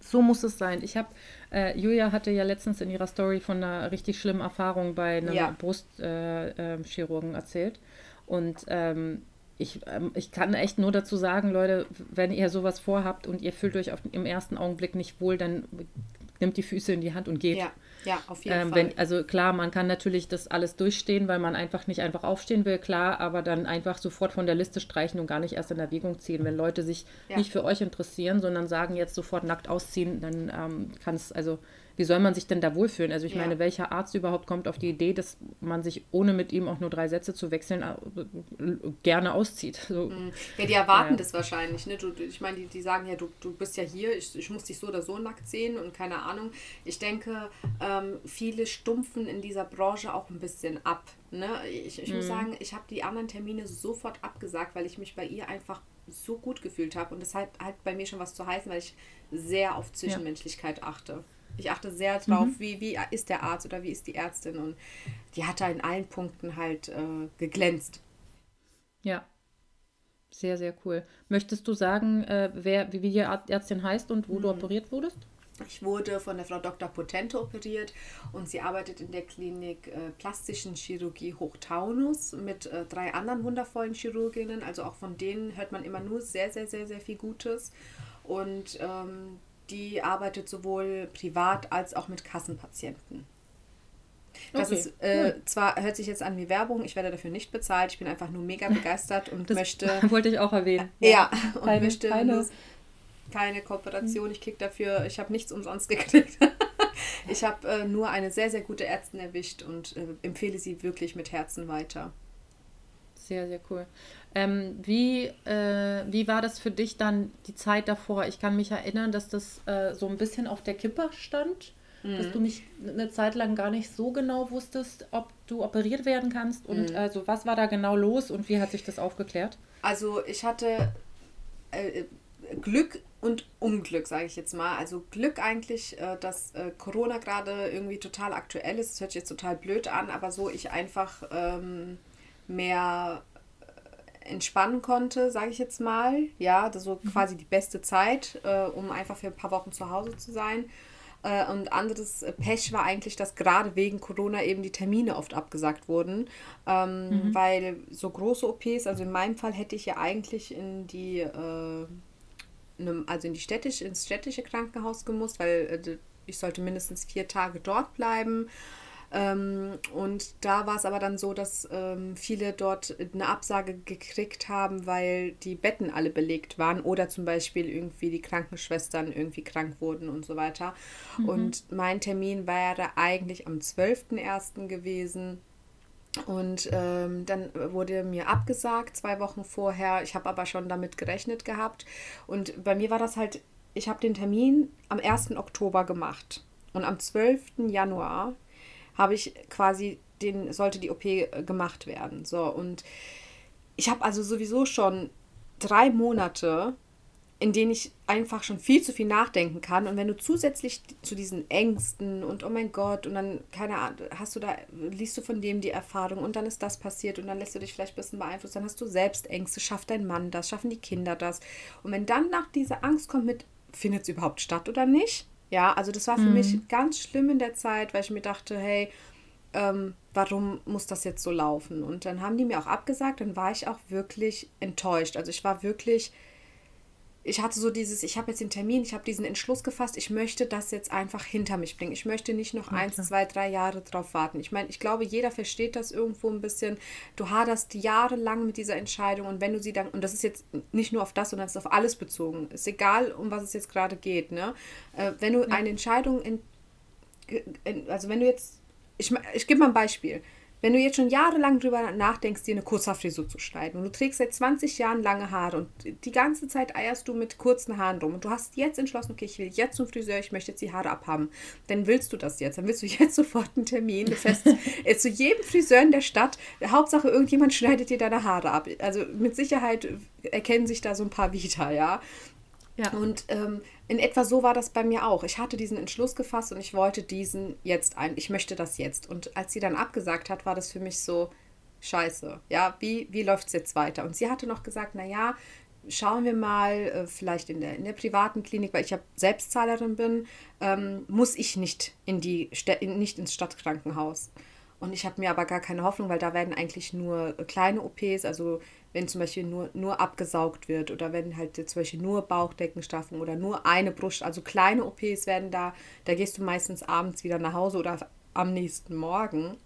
So muss es sein. Ich habe, äh, Julia hatte ja letztens in ihrer Story von einer richtig schlimmen Erfahrung bei einem ja. Brustchirurgen äh, äh, erzählt. Und ähm, ich, ähm, ich kann echt nur dazu sagen, Leute, wenn ihr sowas vorhabt und ihr fühlt euch auf, im ersten Augenblick nicht wohl, dann nimmt die Füße in die Hand und geht. Ja. Ja, auf jeden ähm, wenn, Fall. Also klar, man kann natürlich das alles durchstehen, weil man einfach nicht einfach aufstehen will, klar, aber dann einfach sofort von der Liste streichen und gar nicht erst in Erwägung ziehen. Wenn Leute sich ja. nicht für euch interessieren, sondern sagen jetzt sofort nackt ausziehen, dann ähm, kann es, also wie soll man sich denn da wohlfühlen? Also ich ja. meine, welcher Arzt überhaupt kommt auf die Idee, dass man sich, ohne mit ihm auch nur drei Sätze zu wechseln, gerne auszieht? So. Mhm. Ja, die erwarten ja. das wahrscheinlich. Ne? Du, ich meine, die, die sagen ja, du, du bist ja hier, ich, ich muss dich so oder so nackt sehen und keine Ahnung. Ich denke, ähm, viele stumpfen in dieser Branche auch ein bisschen ab. Ne? Ich, ich mhm. muss sagen, ich habe die anderen Termine sofort abgesagt, weil ich mich bei ihr einfach so gut gefühlt habe. Und das hat halt bei mir schon was zu heißen, weil ich sehr auf Zwischenmenschlichkeit achte. Ich achte sehr drauf, mhm. wie, wie ist der Arzt oder wie ist die Ärztin. Und die hat da in allen Punkten halt äh, geglänzt. Ja. Sehr, sehr cool. Möchtest du sagen, äh, wer, wie, wie die Ärztin heißt und wo mhm. du operiert wurdest? Ich wurde von der Frau Dr. Potente operiert und sie arbeitet in der Klinik äh, Plastischen Chirurgie Hochtaunus mit äh, drei anderen wundervollen Chirurginnen. Also auch von denen hört man immer nur sehr, sehr, sehr, sehr viel Gutes. Und ähm, die arbeitet sowohl privat als auch mit Kassenpatienten. Das okay, ist äh, cool. zwar hört sich jetzt an wie Werbung, ich werde dafür nicht bezahlt, ich bin einfach nur mega begeistert und das möchte. Wollte ich auch erwähnen. Ja, ja und keine, möchte keine, keine Kooperation. Ich kriege dafür, ich habe nichts umsonst gekriegt. ich habe äh, nur eine sehr, sehr gute Ärztin erwischt und äh, empfehle sie wirklich mit Herzen weiter. Sehr, sehr cool. Ähm, wie, äh, wie war das für dich dann die Zeit davor? Ich kann mich erinnern, dass das äh, so ein bisschen auf der Kippe stand, mhm. dass du mich eine Zeit lang gar nicht so genau wusstest, ob du operiert werden kannst. Und mhm. also was war da genau los und wie hat sich das aufgeklärt? Also ich hatte äh, Glück und Unglück, sage ich jetzt mal. Also Glück eigentlich, äh, dass äh, Corona gerade irgendwie total aktuell ist. Das hört sich jetzt total blöd an, aber so ich einfach... Ähm, mehr äh, entspannen konnte, sage ich jetzt mal. Ja, das so mhm. quasi die beste Zeit, äh, um einfach für ein paar Wochen zu Hause zu sein. Äh, und anderes Pech war eigentlich, dass gerade wegen Corona eben die Termine oft abgesagt wurden, ähm, mhm. weil so große OPs, also in meinem Fall hätte ich ja eigentlich in die, äh, ne, also in die städtische, ins städtische Krankenhaus gemusst, weil äh, ich sollte mindestens vier Tage dort bleiben. Ähm, und da war es aber dann so, dass ähm, viele dort eine Absage gekriegt haben, weil die Betten alle belegt waren oder zum Beispiel irgendwie die Krankenschwestern irgendwie krank wurden und so weiter. Mhm. Und mein Termin wäre eigentlich am 12.01. gewesen. Und ähm, dann wurde mir abgesagt zwei Wochen vorher. Ich habe aber schon damit gerechnet gehabt. Und bei mir war das halt, ich habe den Termin am 1. Oktober gemacht. Und am 12. Januar habe ich quasi den, sollte die OP äh, gemacht werden. So, und ich habe also sowieso schon drei Monate, in denen ich einfach schon viel zu viel nachdenken kann. Und wenn du zusätzlich zu diesen Ängsten und oh mein Gott, und dann, keine Ahnung, hast du da, liest du von dem die Erfahrung und dann ist das passiert und dann lässt du dich vielleicht ein bisschen beeinflussen, dann hast du selbst Ängste, schafft dein Mann das, schaffen die Kinder das. Und wenn dann nach dieser Angst kommt mit, findet es überhaupt statt oder nicht? Ja, also das war für mhm. mich ganz schlimm in der Zeit, weil ich mir dachte, hey, ähm, warum muss das jetzt so laufen? Und dann haben die mir auch abgesagt, dann war ich auch wirklich enttäuscht. Also ich war wirklich, ich hatte so dieses, ich habe jetzt den Termin, ich habe diesen Entschluss gefasst, ich möchte das jetzt einfach hinter mich bringen. Ich möchte nicht noch okay. eins, zwei, drei Jahre drauf warten. Ich meine, ich glaube, jeder versteht das irgendwo ein bisschen. Du haderst jahrelang mit dieser Entscheidung und wenn du sie dann, und das ist jetzt nicht nur auf das, sondern es ist auf alles bezogen. Ist egal, um was es jetzt gerade geht, ne? Äh, wenn du ja. eine Entscheidung in, in, also wenn du jetzt ich, ich gebe mal ein Beispiel. Wenn du jetzt schon jahrelang drüber nachdenkst, dir eine Kurzhaarfrisur zu schneiden und du trägst seit 20 Jahren lange Haare und die ganze Zeit eierst du mit kurzen Haaren rum und du hast jetzt entschlossen, okay, ich will jetzt zum Friseur, ich möchte jetzt die Haare abhaben, dann willst du das jetzt. Dann willst du jetzt sofort einen Termin. Du fährst zu jedem Friseur in der Stadt. Hauptsache, irgendjemand schneidet dir deine Haare ab. Also mit Sicherheit erkennen sich da so ein paar wieder, ja. Ja. Und ähm, in etwa so war das bei mir auch. Ich hatte diesen Entschluss gefasst und ich wollte diesen jetzt ein, ich möchte das jetzt. Und als sie dann abgesagt hat, war das für mich so, scheiße, ja, wie, wie läuft es jetzt weiter? Und sie hatte noch gesagt, naja, schauen wir mal, äh, vielleicht in der, in der privaten Klinik, weil ich ja Selbstzahlerin bin, ähm, muss ich nicht, in die, in, nicht ins Stadtkrankenhaus. Und ich habe mir aber gar keine Hoffnung, weil da werden eigentlich nur kleine OPs, also wenn zum Beispiel nur, nur abgesaugt wird oder wenn halt zum Beispiel nur Bauchdeckenstraffung oder nur eine Brust, also kleine OPs werden da, da gehst du meistens abends wieder nach Hause oder am nächsten Morgen.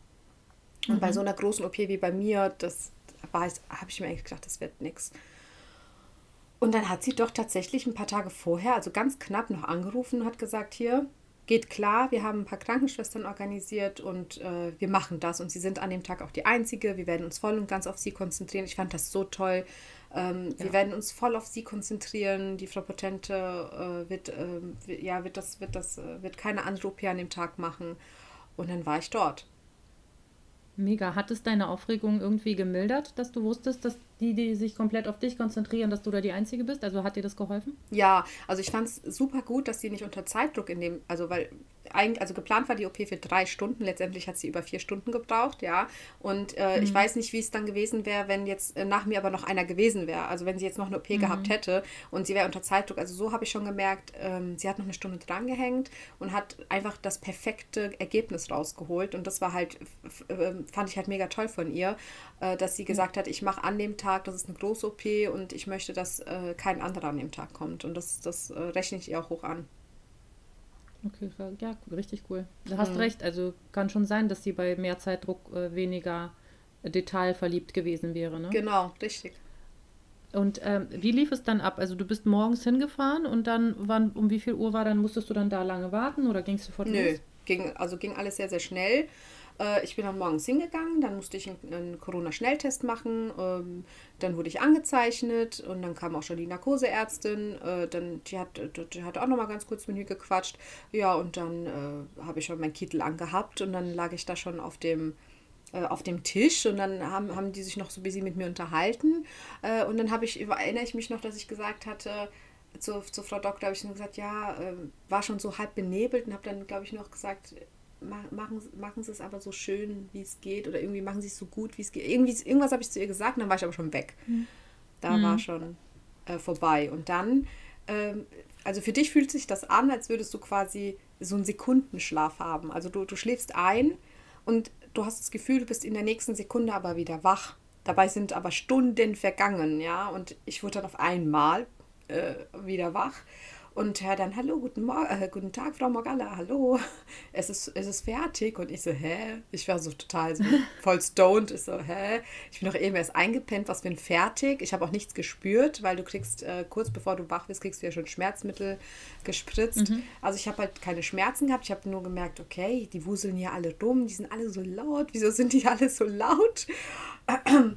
Und mhm. bei so einer großen OP wie bei mir, das habe ich mir eigentlich gedacht, das wird nichts. Und dann hat sie doch tatsächlich ein paar Tage vorher, also ganz knapp noch angerufen und hat gesagt, hier, geht klar, wir haben ein paar Krankenschwestern organisiert und äh, wir machen das. Und sie sind an dem Tag auch die Einzige. Wir werden uns voll und ganz auf sie konzentrieren. Ich fand das so toll. Ähm, ja. Wir werden uns voll auf sie konzentrieren. Die Frau Potente äh, wird, äh, ja, wird, das, wird, das, äh, wird keine andere OP an dem Tag machen. Und dann war ich dort. Mega. Hat es deine Aufregung irgendwie gemildert, dass du wusstest, dass die, die sich komplett auf dich konzentrieren, dass du da die Einzige bist? Also hat dir das geholfen? Ja, also ich fand es super gut, dass sie nicht unter Zeitdruck in dem, also weil eigentlich, also geplant war die OP für drei Stunden, letztendlich hat sie über vier Stunden gebraucht, ja. Und äh, mhm. ich weiß nicht, wie es dann gewesen wäre, wenn jetzt äh, nach mir aber noch einer gewesen wäre. Also wenn sie jetzt noch eine OP mhm. gehabt hätte und sie wäre unter Zeitdruck. Also so habe ich schon gemerkt, ähm, sie hat noch eine Stunde dran gehängt und hat einfach das perfekte Ergebnis rausgeholt. Und das war halt, ähm, fand ich halt mega toll von ihr, äh, dass sie mhm. gesagt hat, ich mache an dem Tag, das ist eine große OP und ich möchte, dass äh, kein anderer an dem Tag kommt. Und das, das äh, rechne ich ihr auch hoch an. Okay, ja, richtig cool. Du hast mhm. recht, also kann schon sein, dass sie bei mehr Zeitdruck äh, weniger detailverliebt gewesen wäre, ne? Genau, richtig. Und ähm, wie lief es dann ab? Also du bist morgens hingefahren und dann, wann, um wie viel Uhr war dann, musstest du dann da lange warten oder ging es sofort Nö, los? Ging, also ging alles sehr, sehr schnell. Äh, ich bin dann morgens hingegangen, dann musste ich einen, einen Corona-Schnelltest machen, ähm, dann wurde ich angezeichnet und dann kam auch schon die Narkoseärztin, äh, dann, die, hat, die hat auch noch mal ganz kurz mit mir gequatscht. Ja, und dann äh, habe ich schon meinen Kittel angehabt und dann lag ich da schon auf dem äh, auf dem Tisch und dann haben, haben die sich noch so bisschen mit mir unterhalten. Äh, und dann habe ich, erinnere ich mich noch, dass ich gesagt hatte, zu, zu Frau Doktor habe ich nur gesagt, ja, äh, war schon so halb benebelt und habe dann, glaube ich, noch gesagt, machen, machen sie es aber so schön, wie es geht oder irgendwie machen sie es so gut, wie es geht. Irgendwie, irgendwas habe ich zu ihr gesagt und dann war ich aber schon weg. Mhm. Da mhm. war schon äh, vorbei. Und dann, ähm, also für dich fühlt sich das an, als würdest du quasi so einen Sekundenschlaf haben. Also du, du schläfst ein und du hast das Gefühl, du bist in der nächsten Sekunde aber wieder wach. Dabei sind aber Stunden vergangen, ja. Und ich wurde dann auf einmal äh, wieder wach Und er dann, hallo, guten, Morgen, äh, guten Tag, Frau Morgalla, hallo, es ist, es ist fertig. Und ich so, hä? Ich war so total so voll stoned. Ich so, hä? Ich bin doch eben erst eingepennt, was für ein fertig. Ich habe auch nichts gespürt, weil du kriegst, äh, kurz bevor du wach bist, kriegst du ja schon Schmerzmittel gespritzt. Mhm. Also ich habe halt keine Schmerzen gehabt. Ich habe nur gemerkt, okay, die wuseln hier alle rum, die sind alle so laut. Wieso sind die alle so laut?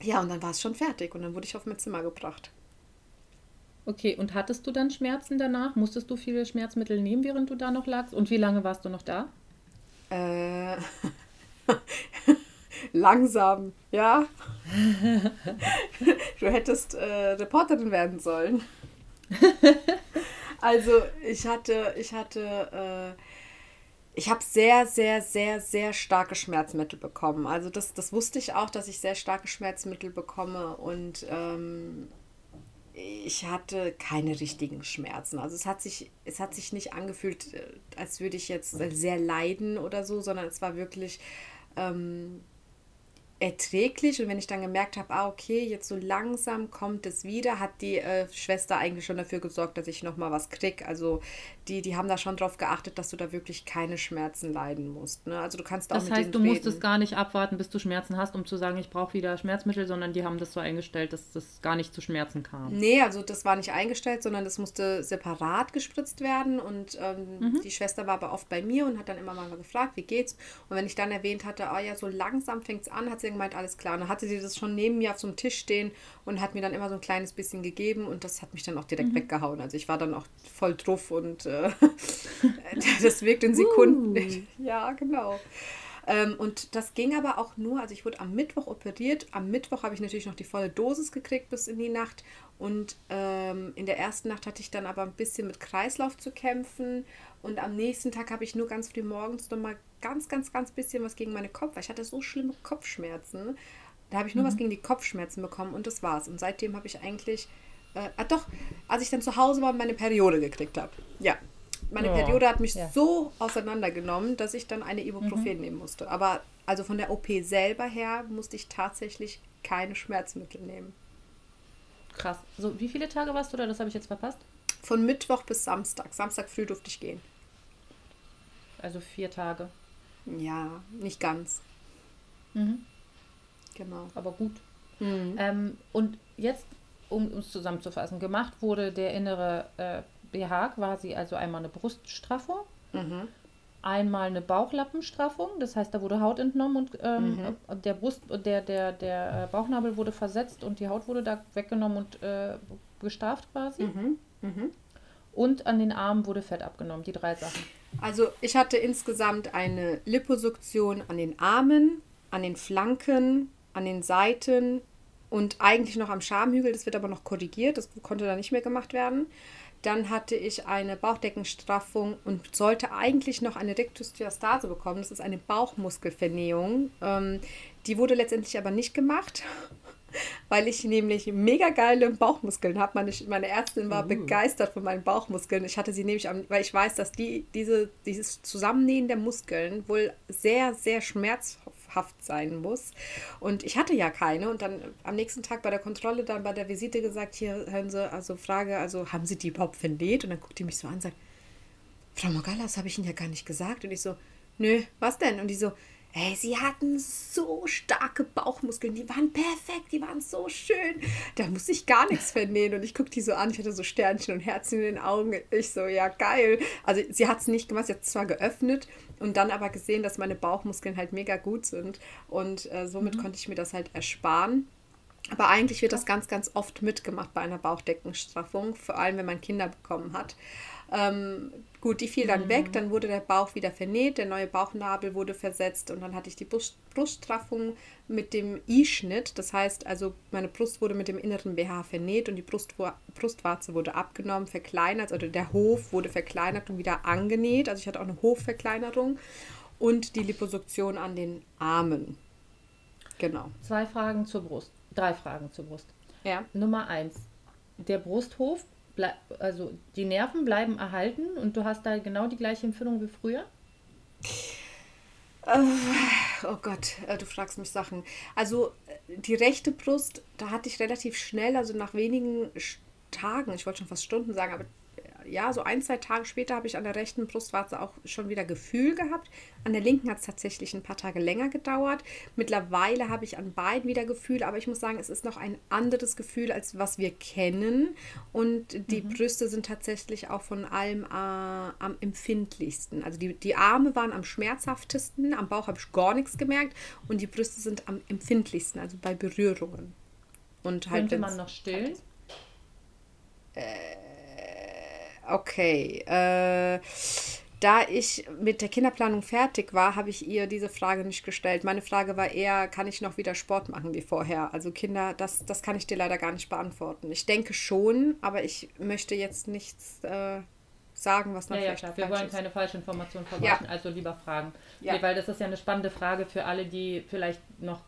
Ja, und dann war es schon fertig und dann wurde ich auf mein Zimmer gebracht. Okay, und hattest du dann Schmerzen danach? Musstest du viele Schmerzmittel nehmen, während du da noch lagst? Und wie lange warst du noch da? Äh, langsam, ja. du hättest äh, Reporterin werden sollen. also ich hatte, ich hatte, äh, ich habe sehr, sehr, sehr, sehr starke Schmerzmittel bekommen. Also das, das wusste ich auch, dass ich sehr starke Schmerzmittel bekomme und ähm, ich hatte keine richtigen Schmerzen. Also es hat sich, es hat sich nicht angefühlt, äh, als würde ich jetzt sehr leiden oder so, sondern es war wirklich ähm, erträglich. Und wenn ich dann gemerkt habe, ah, okay, jetzt so langsam kommt es wieder, hat die äh, Schwester eigentlich schon dafür gesorgt, dass ich nochmal was krieg. Also die, die haben da schon drauf geachtet, dass du da wirklich keine Schmerzen leiden musst. Ne? Also du kannst auch Das heißt, du musstest reden. gar nicht abwarten, bis du Schmerzen hast, um zu sagen, ich brauche wieder Schmerzmittel, sondern die haben das so eingestellt, dass das gar nicht zu Schmerzen kam. Nee, also das war nicht eingestellt, sondern das musste separat gespritzt werden. Und ähm, mhm. die Schwester war aber oft bei mir und hat dann immer mal gefragt, wie geht's? Und wenn ich dann erwähnt hatte, oh ja, so langsam fängt es an, hat sie gemeint, alles klar. Und dann hatte sie das schon neben mir auf so einem Tisch stehen und hat mir dann immer so ein kleines bisschen gegeben und das hat mich dann auch direkt mhm. weggehauen. Also ich war dann auch voll drauf und äh, das wirkt in Sekunden. Uh. Ja, genau. Ähm, und das ging aber auch nur, also ich wurde am Mittwoch operiert. Am Mittwoch habe ich natürlich noch die volle Dosis gekriegt bis in die Nacht. Und ähm, in der ersten Nacht hatte ich dann aber ein bisschen mit Kreislauf zu kämpfen. Und am nächsten Tag habe ich nur ganz früh morgens nochmal ganz, ganz, ganz bisschen was gegen meine Kopf. Ich hatte so schlimme Kopfschmerzen. Da habe ich nur mhm. was gegen die Kopfschmerzen bekommen und das war's. Und seitdem habe ich eigentlich, äh, ah doch, als ich dann zu Hause war und meine Periode gekriegt habe. Ja, meine oh, Periode hat mich ja. so auseinandergenommen, dass ich dann eine Ibuprofen mhm. nehmen musste. Aber also von der OP selber her musste ich tatsächlich keine Schmerzmittel nehmen. Krass. So, wie viele Tage warst du da? Das habe ich jetzt verpasst. Von Mittwoch bis Samstag. Samstag früh durfte ich gehen. Also vier Tage. Ja, nicht ganz. Mhm. Genau. Aber gut. Mhm. Ähm, und jetzt, um uns zusammenzufassen, gemacht wurde der innere äh, BH quasi also einmal eine Bruststraffung, mhm. einmal eine Bauchlappenstraffung, das heißt, da wurde Haut entnommen und ähm, mhm. der Brust, der, der, der äh, Bauchnabel wurde versetzt und die Haut wurde da weggenommen und äh, gestraft quasi. Mhm. mhm. Und an den Armen wurde Fett abgenommen, die drei Sachen. Also ich hatte insgesamt eine Liposuktion an den Armen, an den Flanken, an den Seiten und eigentlich noch am Schamhügel. Das wird aber noch korrigiert, das konnte da nicht mehr gemacht werden. Dann hatte ich eine Bauchdeckenstraffung und sollte eigentlich noch eine Rektusdiastase bekommen. Das ist eine Bauchmuskelvernähung. Ähm, die wurde letztendlich aber nicht gemacht, weil ich nämlich mega geile Bauchmuskeln habe. Meine, meine Ärztin war uh. begeistert von meinen Bauchmuskeln. Ich hatte sie nämlich, am, weil ich weiß, dass die, diese, dieses Zusammennähen der Muskeln wohl sehr, sehr schmerzhaft haft sein muss. Und ich hatte ja keine. Und dann am nächsten Tag bei der Kontrolle, dann bei der Visite gesagt, hier hören Sie, also Frage, also haben Sie die überhaupt vernäht? Und dann guckt die mich so an und sagt, Frau Mogala, das habe ich Ihnen ja gar nicht gesagt. Und ich so, nö, was denn? Und die so, Ey, sie hatten so starke Bauchmuskeln, die waren perfekt, die waren so schön. Da muss ich gar nichts vernähen. Und ich gucke die so an, ich hatte so Sternchen und Herzen in den Augen. Ich so, ja, geil. Also sie hat es nicht gemacht, sie hat es zwar geöffnet und dann aber gesehen, dass meine Bauchmuskeln halt mega gut sind. Und äh, somit mhm. konnte ich mir das halt ersparen. Aber eigentlich wird das ganz, ganz oft mitgemacht bei einer Bauchdeckenstraffung, vor allem wenn man Kinder bekommen hat. Ähm, gut, die fiel dann mhm. weg, dann wurde der Bauch wieder vernäht, der neue Bauchnabel wurde versetzt und dann hatte ich die Brust, Bruststraffung mit dem I-Schnitt. Das heißt also, meine Brust wurde mit dem inneren BH vernäht und die Brust, Brustwarze wurde abgenommen, verkleinert, oder der Hof wurde verkleinert und wieder angenäht. Also ich hatte auch eine Hofverkleinerung und die Liposuktion an den Armen. Genau. Zwei Fragen zur Brust. Drei Fragen zur Brust. Ja. Nummer eins. Der Brusthof also die Nerven bleiben erhalten und du hast da genau die gleiche Empfindung wie früher? Oh Gott, äh, du fragst mich Sachen. Also äh, die rechte Brust, da hatte ich relativ schnell, also nach wenigen Tagen, ich wollte schon fast Stunden sagen, aber ja, so ein, zwei Tage später habe ich an der rechten Brustwarze auch schon wieder Gefühl gehabt. An der linken hat es tatsächlich ein paar Tage länger gedauert. Mittlerweile habe ich an beiden wieder Gefühl, aber ich muss sagen, es ist noch ein anderes Gefühl, als was wir kennen. Und die mhm. Brüste sind tatsächlich auch von allem äh, am empfindlichsten. Also die, die Arme waren am schmerzhaftesten, am Bauch habe ich gar nichts gemerkt und die Brüste sind am empfindlichsten, also bei Berührungen. Und halt Könnte man noch stillen? Äh, okay. Äh, da ich mit der Kinderplanung fertig war, habe ich ihr diese Frage nicht gestellt. Meine Frage war eher, kann ich noch wieder Sport machen wie vorher? Also Kinder, das, das kann ich dir leider gar nicht beantworten. Ich denke schon, aber ich möchte jetzt nichts äh, sagen, was noch ja, ja, klar. Wir wollen ist. keine falsche Information verbreiten, ja. also lieber fragen. Ja. Nee, weil das ist ja eine spannende Frage für alle, die vielleicht noch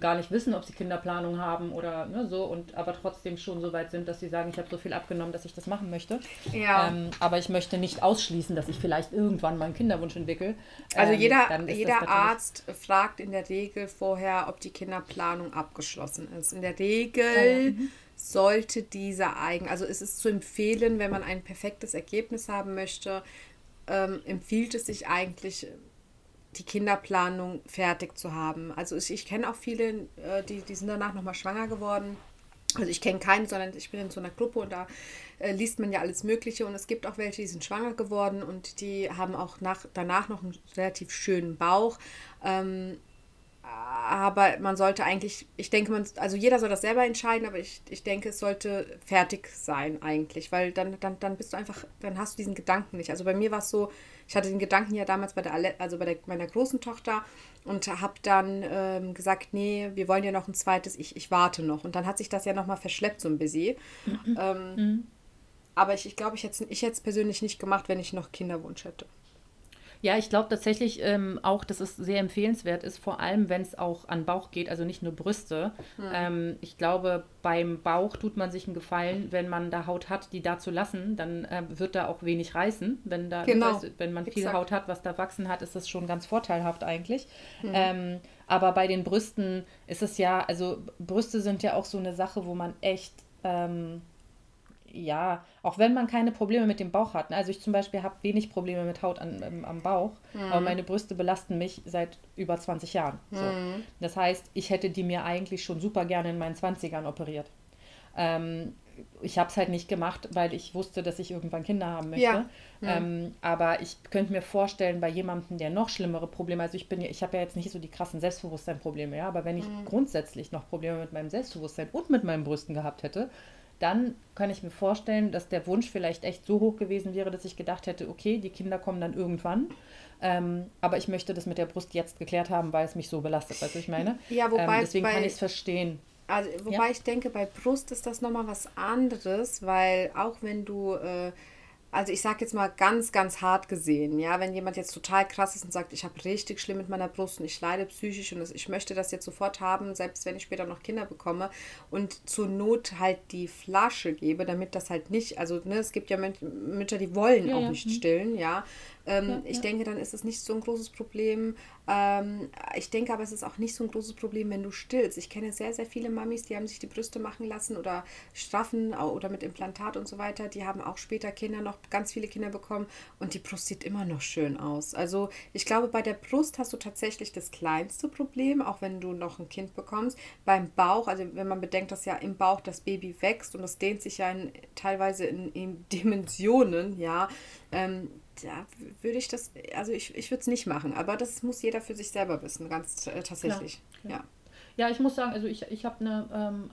gar nicht wissen, ob sie Kinderplanung haben oder ne, so und aber trotzdem schon so weit sind, dass sie sagen, ich habe so viel abgenommen, dass ich das machen möchte. Ja. Ähm, aber ich möchte nicht ausschließen, dass ich vielleicht irgendwann mal einen Kinderwunsch entwickle. Also ähm, jeder, jeder Arzt fragt in der Regel vorher, ob die Kinderplanung abgeschlossen ist. In der Regel ja. Mhm. sollte dieser eigen, also es ist zu empfehlen, wenn man ein perfektes Ergebnis haben möchte, ähm, empfiehlt es sich eigentlich die Kinderplanung fertig zu haben. Also ich, ich kenne auch viele, äh, die, die sind danach nochmal schwanger geworden. Also ich kenne keinen, sondern ich bin in so einer Gruppe und da äh, liest man ja alles Mögliche und es gibt auch welche, die sind schwanger geworden und die haben auch nach, danach noch einen relativ schönen Bauch. Ähm, aber man sollte eigentlich, ich denke, man, also jeder soll das selber entscheiden, aber ich, ich denke, es sollte fertig sein eigentlich, weil dann, dann, dann bist du einfach, dann hast du diesen Gedanken nicht. Also bei mir war es so, ich hatte den Gedanken ja damals bei der, also bei der, meiner großen Tochter und habe dann ähm, gesagt, nee, wir wollen ja noch ein zweites, ich, ich warte noch. Und dann hat sich das ja nochmal verschleppt so ein bisschen. Mhm. Ähm, mhm. Aber ich, ich glaube, ich hätte ich es persönlich nicht gemacht, wenn ich noch Kinderwunsch hätte. Ja, ich glaube tatsächlich ähm, auch, dass es sehr empfehlenswert ist, vor allem wenn es auch an Bauch geht, also nicht nur Brüste. Mhm. Ähm, ich glaube, beim Bauch tut man sich einen Gefallen, wenn man da Haut hat, die da zu lassen, dann äh, wird da auch wenig reißen. Wenn, da, genau. wenn man viel Exakt. Haut hat, was da wachsen hat, ist das schon ganz vorteilhaft eigentlich. Mhm. Ähm, aber bei den Brüsten ist es ja, also Brüste sind ja auch so eine Sache, wo man echt ähm, ja, auch wenn man keine Probleme mit dem Bauch hat. Ne? Also ich zum Beispiel habe wenig Probleme mit Haut an, ähm, am Bauch, mhm. aber meine Brüste belasten mich seit über 20 Jahren. So. Mhm. Das heißt, ich hätte die mir eigentlich schon super gerne in meinen 20ern operiert. Ähm, ich habe es halt nicht gemacht, weil ich wusste, dass ich irgendwann Kinder haben möchte. Ja. Mhm. Ähm, aber ich könnte mir vorstellen, bei jemandem, der noch schlimmere Probleme, also ich bin ja, ich habe ja jetzt nicht so die krassen Selbstbewusstseinprobleme, ja, aber wenn ich mhm. grundsätzlich noch Probleme mit meinem Selbstbewusstsein und mit meinen Brüsten gehabt hätte, dann kann ich mir vorstellen, dass der Wunsch vielleicht echt so hoch gewesen wäre, dass ich gedacht hätte, okay, die Kinder kommen dann irgendwann. Ähm, aber ich möchte das mit der Brust jetzt geklärt haben, weil es mich so belastet, weißt du, ich meine? Ja, wobei ähm, deswegen bei, kann ich es verstehen. Also, wobei ja? ich denke, bei Brust ist das nochmal was anderes, weil auch wenn du äh, also ich sage jetzt mal ganz, ganz hart gesehen, ja, wenn jemand jetzt total krass ist und sagt, ich habe richtig schlimm mit meiner Brust und ich leide psychisch und ich möchte das jetzt sofort haben, selbst wenn ich später noch Kinder bekomme und zur Not halt die Flasche gebe, damit das halt nicht, also ne, es gibt ja Mütter, die wollen ja, auch ja. nicht mhm. stillen, ja, ähm, ja, ich ja. denke, dann ist es nicht so ein großes Problem. Ähm, ich denke aber, es ist auch nicht so ein großes Problem, wenn du stillst. Ich kenne sehr, sehr viele Mamis, die haben sich die Brüste machen lassen oder straffen oder mit Implantat und so weiter. Die haben auch später Kinder noch, ganz viele Kinder bekommen und die Brust sieht immer noch schön aus. Also ich glaube, bei der Brust hast du tatsächlich das kleinste Problem, auch wenn du noch ein Kind bekommst. Beim Bauch, also wenn man bedenkt, dass ja im Bauch das Baby wächst und das dehnt sich ja in, teilweise in, in Dimensionen, ja, ähm, da würde ich das, also ich, ich würde es nicht machen, aber das muss jeder für sich selber wissen, ganz äh, tatsächlich. Ja, ja. ja, ich muss sagen, also ich, ich habe eine ähm,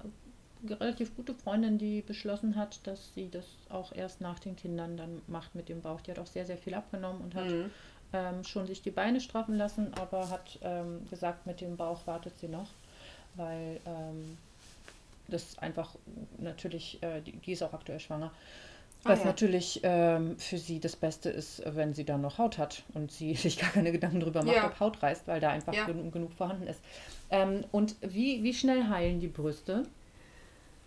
relativ gute Freundin, die beschlossen hat, dass sie das auch erst nach den Kindern dann macht mit dem Bauch. Die hat auch sehr, sehr viel abgenommen und hat mhm. ähm, schon sich die Beine straffen lassen, aber hat ähm, gesagt, mit dem Bauch wartet sie noch, weil ähm, das einfach natürlich, äh, die, die ist auch aktuell schwanger Was ah, ja. natürlich ähm, für sie das Beste ist, wenn sie dann noch Haut hat und sie sich gar keine Gedanken darüber macht, ja. ob Haut reißt, weil da einfach ja. genug, genug, vorhanden ist. Ähm, und wie, wie schnell heilen die Brüste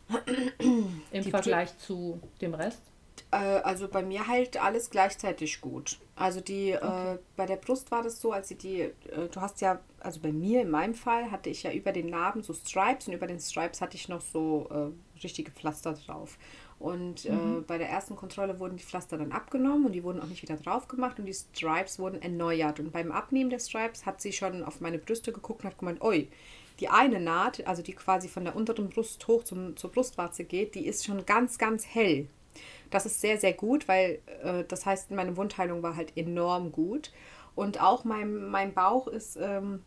im die Vergleich Brü zu dem Rest? Äh, also bei mir heilt alles gleichzeitig gut. Also die, äh, okay. äh, bei der Brust war das so, als sie die, äh, du hast ja, also bei mir in meinem Fall hatte ich ja über den Narben so Stripes und über den Stripes hatte ich noch so äh, richtige Pflaster drauf. Und äh, mhm. bei der ersten Kontrolle wurden die Pflaster dann abgenommen und die wurden auch nicht wieder drauf gemacht und die Stripes wurden erneuert. Und beim Abnehmen der Stripes hat sie schon auf meine Brüste geguckt und hat gemeint, oi, die eine Naht, also die quasi von der unteren Brust hoch zum, zur Brustwarze geht, die ist schon ganz, ganz hell. Das ist sehr, sehr gut, weil äh, das heißt, meine Wundheilung war halt enorm gut. Und auch mein, mein Bauch ist ähm,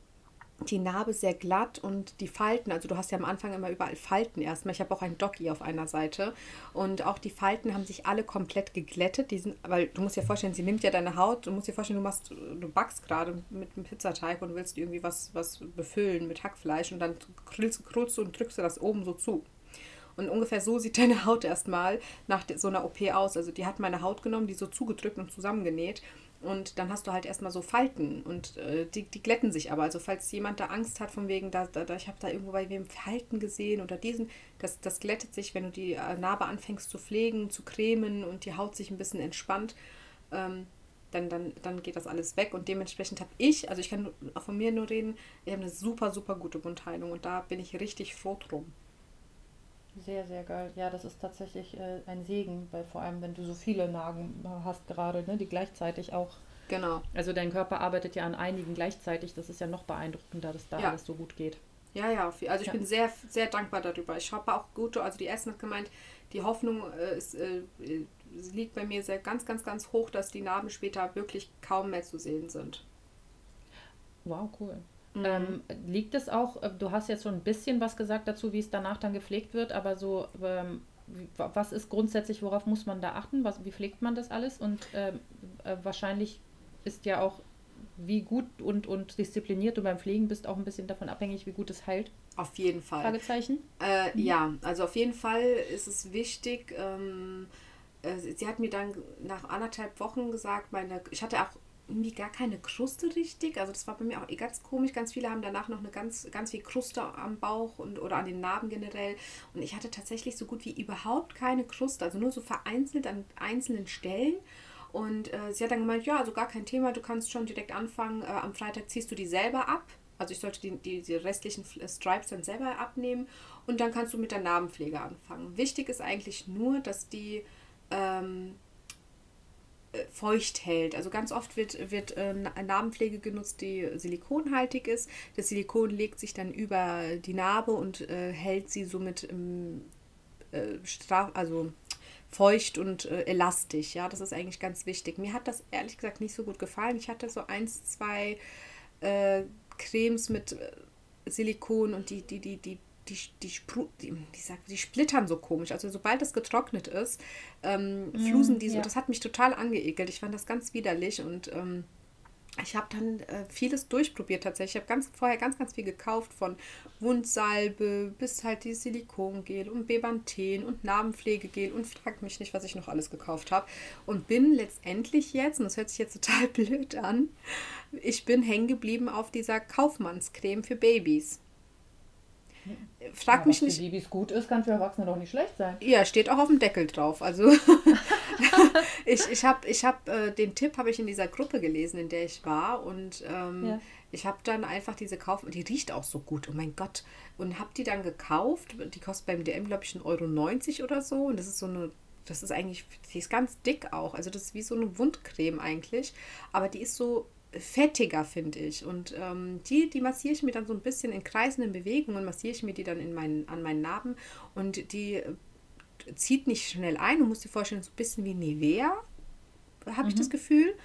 die Narbe sehr glatt und die Falten, also du hast ja am Anfang immer überall Falten erstmal. Ich habe auch ein Doggy auf einer Seite und auch die Falten haben sich alle komplett geglättet. Die sind, weil du musst dir vorstellen, sie nimmt ja deine Haut, du musst dir vorstellen, du machst, du backst gerade mit einem Pizzateig und willst irgendwie was, was befüllen mit Hackfleisch und dann krüllst du und drückst du das oben so zu. Und ungefähr so sieht deine Haut erstmal nach so einer OP aus. Also die hat meine Haut genommen, die so zugedrückt und zusammengenäht. Und dann hast du halt erstmal so Falten und äh, die, die glätten sich aber. Also falls jemand da Angst hat von wegen, da, da, ich habe da irgendwo bei wem Falten gesehen oder diesen, das, das glättet sich, wenn du die äh, Narbe anfängst zu pflegen, zu cremen und die Haut sich ein bisschen entspannt. Ähm, dann, dann, dann geht das alles weg. Und dementsprechend habe ich, also ich kann auch von mir nur reden, ich habe eine super, super gute Wundheilung und da bin ich richtig froh drum. Sehr, sehr geil. Ja, das ist tatsächlich äh, ein Segen, weil vor allem, wenn du so viele Nagen hast gerade, ne, die gleichzeitig auch. Genau. Also dein Körper arbeitet ja an einigen gleichzeitig. Das ist ja noch beeindruckender, dass da ja. alles so gut geht. Ja, ja. Also ich ja. bin sehr, sehr dankbar darüber. Ich habe auch gute, also die Essen hat gemeint, die Hoffnung äh, ist, äh, liegt bei mir sehr ganz, ganz, ganz hoch, dass die Narben später wirklich kaum mehr zu sehen sind. Wow, cool. Mhm. Ähm, liegt es auch, äh, du hast jetzt schon ein bisschen was gesagt dazu, wie es danach dann gepflegt wird, aber so, ähm, was ist grundsätzlich, worauf muss man da achten? Was, wie pflegt man das alles? Und ähm, äh, wahrscheinlich ist ja auch, wie gut und, und diszipliniert du beim Pflegen bist, auch ein bisschen davon abhängig, wie gut es heilt. Auf jeden Fall. Fragezeichen? Äh, mhm. Ja, also auf jeden Fall ist es wichtig. Ähm, äh, sie hat mir dann nach anderthalb Wochen gesagt, meine, ich hatte auch irgendwie gar keine Kruste richtig. Also das war bei mir auch ganz komisch. Ganz viele haben danach noch eine ganz, ganz viel Kruste am Bauch und oder an den Narben generell. Und ich hatte tatsächlich so gut wie überhaupt keine Kruste. Also nur so vereinzelt an einzelnen Stellen. Und äh, sie hat dann gemeint, ja, also gar kein Thema, du kannst schon direkt anfangen. Äh, am Freitag ziehst du die selber ab. Also ich sollte die, die, die restlichen Stripes dann selber abnehmen und dann kannst du mit der Narbenpflege anfangen. Wichtig ist eigentlich nur, dass die ähm, äh, feucht hält. Also ganz oft wird, wird äh, Narbenpflege genutzt, die silikonhaltig ist. Das Silikon legt sich dann über die Narbe und äh, hält sie somit ähm, äh, also feucht und äh, elastisch. Ja, das ist eigentlich ganz wichtig. Mir hat das ehrlich gesagt nicht so gut gefallen. Ich hatte so eins, zwei äh, Cremes mit Silikon und die, die, die, die die, die, die, die, sagt, die splittern so komisch. Also sobald es getrocknet ist, ähm, mm, flusen die so. Ja. Das hat mich total angeekelt. Ich fand das ganz widerlich und ähm, ich habe dann äh, vieles durchprobiert tatsächlich. Ich habe ganz, vorher ganz, ganz viel gekauft von Wundsalbe bis halt die Silikongel und Bebanthen und Narbenpflegegel und fragt mich nicht, was ich noch alles gekauft habe. Und bin letztendlich jetzt, und das hört sich jetzt total blöd an, ich bin hängen geblieben auf dieser Kaufmannscreme für Babys. Frag ja, mich nicht. Für Babys gut ist, kann für Erwachsene doch nicht schlecht sein. Ja, steht auch auf dem Deckel drauf. Also ich, ich habe ich hab, äh, den Tipp habe ich in dieser Gruppe gelesen, in der ich war. Und ähm, ja. ich habe dann einfach diese Kauf. Die riecht auch so gut, oh mein Gott. Und habe die dann gekauft. Die kostet beim DM, glaube ich, 1,90 Euro oder so. Und das ist so eine das ist eigentlich, die ist ganz dick auch. Also das ist wie so eine Wundcreme eigentlich. Aber die ist so fettiger, finde ich. Und ähm, die, die massiere ich mir dann so ein bisschen in kreisenden Bewegungen, massiere ich mir die dann in meinen, an meinen Narben und die äh, zieht nicht schnell ein. Du musst dir vorstellen, so ein bisschen wie Nivea, habe mhm. ich das Gefühl.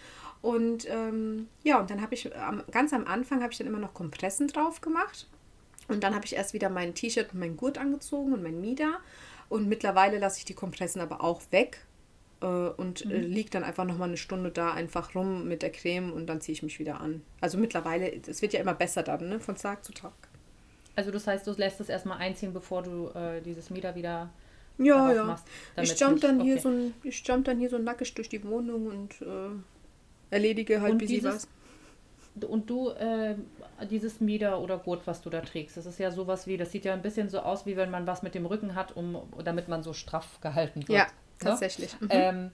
Und ähm, ja, und dann habe ich am, ganz am Anfang habe ich dann immer noch Kompressen drauf gemacht. Und dann habe ich erst wieder mein T-Shirt und meinen Gurt angezogen und mein Mieder. Und mittlerweile lasse ich die Kompressen aber auch weg, äh, und äh, mhm. liegt dann einfach nochmal eine Stunde da einfach rum mit der Creme und dann ziehe ich mich wieder an. Also mittlerweile, es wird ja immer besser dann, ne? von Tag zu Tag. Also das heißt, du lässt es erstmal einziehen, bevor du äh, dieses Mieder wieder ja, ja. Machst, ich jump dann okay. hier so ein, ich jump dann hier so nackig durch die Wohnung und äh, erledige halt, und wie dieses, sie was. Und du, äh, dieses Mieder oder Gurt, was du da trägst, das ist ja sowas wie, das sieht ja ein bisschen so aus, wie wenn man was mit dem Rücken hat, um damit man so straff gehalten wird. Ja, Tatsächlich. Mhm. Ähm,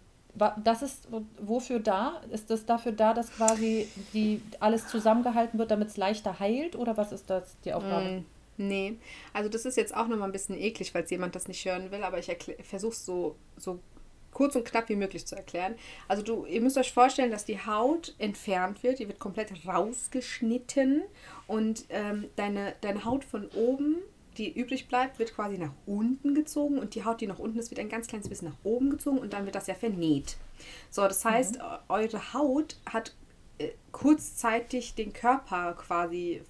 das ist wofür da? Ist das dafür da, dass quasi die alles zusammengehalten wird, damit es leichter heilt? Oder was ist das die Aufgabe? Mm, nee, also das ist jetzt auch nochmal ein bisschen eklig, falls jemand das nicht hören will, aber ich versuche es so, so kurz und knapp wie möglich zu erklären. Also du, ihr müsst euch vorstellen, dass die Haut entfernt wird, die wird komplett rausgeschnitten und ähm, deine, deine Haut von oben die übrig bleibt, wird quasi nach unten gezogen und die Haut, die nach unten ist, wird ein ganz kleines bisschen nach oben gezogen und dann wird das ja vernäht. So, das heißt, mhm. eure Haut hat äh, kurzzeitig den Körper quasi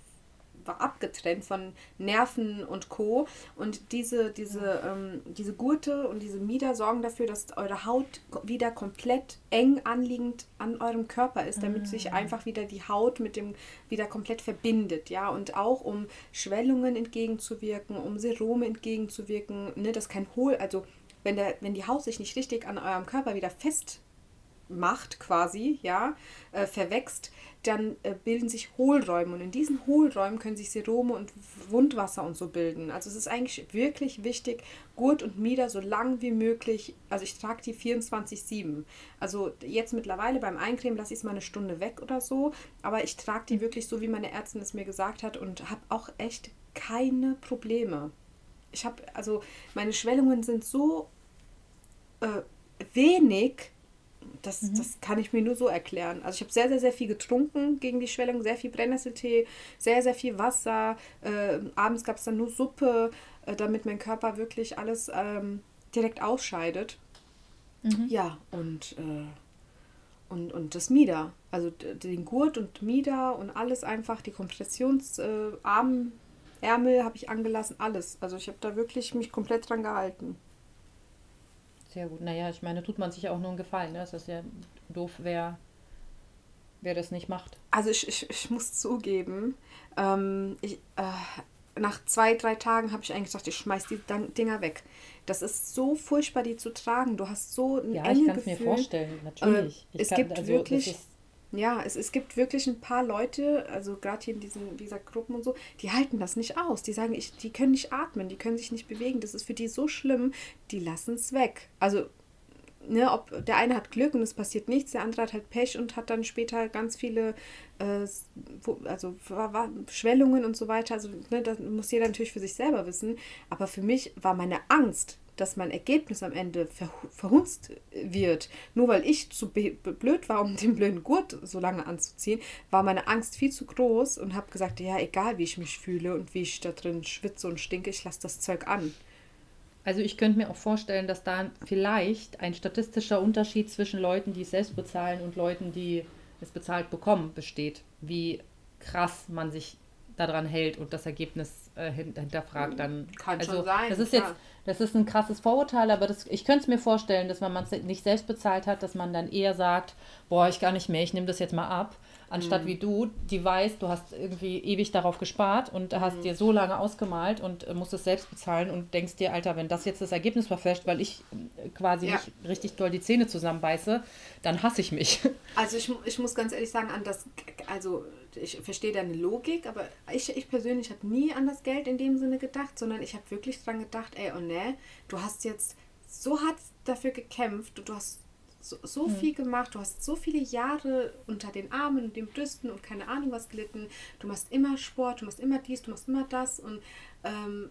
war abgetrennt von Nerven und Co. Und diese, diese, ähm, diese Gurte und diese Mieder sorgen dafür, dass eure Haut wieder komplett eng anliegend an eurem Körper ist, damit sich ah. einfach wieder die Haut mit dem wieder komplett verbindet. Ja, und auch um Schwellungen entgegenzuwirken, um Serome entgegenzuwirken, ne, dass kein Hohl, also wenn, der, wenn die Haut sich nicht richtig an eurem Körper wieder fest macht quasi, ja, äh, verwächst, dann äh, bilden sich Hohlräume und in diesen Hohlräumen können sich Serome und Wundwasser und so bilden. Also es ist eigentlich wirklich wichtig, Gurt und Mieder so lang wie möglich, also ich trage die 24-7. Also jetzt mittlerweile beim Eincremen lasse ich es mal eine Stunde weg oder so, aber ich trage die wirklich so, wie meine Ärztin es mir gesagt hat und habe auch echt keine Probleme. Ich habe, also meine Schwellungen sind so äh, wenig, das, mhm. das kann ich mir nur so erklären. Also ich habe sehr, sehr, sehr viel getrunken gegen die Schwellung, sehr viel Brennnesseltee, sehr, sehr viel Wasser. Äh, abends gab es dann nur Suppe, äh, damit mein Körper wirklich alles ähm, direkt ausscheidet. Mhm. Ja, und, äh, und, und das Mieder. Also den Gurt und Mieder und alles einfach, die Kompressionsarm, äh, Ärmel habe ich angelassen, alles. Also ich habe da wirklich mich komplett dran gehalten. Sehr gut. Naja, ich meine, tut man sich auch nur einen Gefallen. Ne? Das ist ja doof, wer, wer das nicht macht. Also ich, ich, ich muss zugeben, ähm, ich, äh, nach zwei, drei Tagen habe ich eigentlich gesagt, ich schmeiß die Dinger weg. Das ist so furchtbar, die zu tragen. Du hast so ein Ja, ich kann es mir vorstellen, natürlich. Äh, es kann, gibt also, wirklich ja, es, es gibt wirklich ein paar Leute, also gerade hier in diesen, dieser Gruppen und so, die halten das nicht aus. Die sagen, ich, die können nicht atmen, die können sich nicht bewegen. Das ist für die so schlimm, die lassen es weg. Also, ne, ob der eine hat Glück und es passiert nichts, der andere hat halt Pech und hat dann später ganz viele äh, also Schwellungen und so weiter. Also, ne, das muss jeder natürlich für sich selber wissen. Aber für mich war meine Angst, dass mein Ergebnis am Ende ver verhunzt wird. Nur weil ich zu blöd war, um den blöden Gurt so lange anzuziehen, war meine Angst viel zu groß und habe gesagt, ja, egal wie ich mich fühle und wie ich da drin schwitze und stinke, ich lasse das Zeug an. Also ich könnte mir auch vorstellen, dass da vielleicht ein statistischer Unterschied zwischen Leuten, die es selbst bezahlen und Leuten, die es bezahlt bekommen, besteht. Wie krass man sich daran hält und das Ergebnis äh, hinterfragt, dann. Kann also, schon sein. Das ist jetzt, das ist ein krasses Vorurteil, aber das, ich könnte es mir vorstellen, dass wenn man es nicht selbst bezahlt hat, dass man dann eher sagt, boah, ich gar nicht mehr, ich nehme das jetzt mal ab, anstatt mhm. wie du, die weiß, du hast irgendwie ewig darauf gespart und hast mhm. dir so lange ausgemalt und äh, musst es selbst bezahlen und denkst dir, Alter, wenn das jetzt das Ergebnis verfälscht, weil ich äh, quasi ja. nicht richtig doll die Zähne zusammenbeiße, dann hasse ich mich. Also ich, ich muss ganz ehrlich sagen, an das, also ich verstehe deine Logik, aber ich, ich persönlich habe nie an das Geld in dem Sinne gedacht, sondern ich habe wirklich dran gedacht, ey, oh ne, du hast jetzt so hart dafür gekämpft, du, du hast so, so mhm. viel gemacht, du hast so viele Jahre unter den Armen und den Brüsten und keine Ahnung was gelitten, du machst immer Sport, du machst immer dies, du machst immer das und ähm,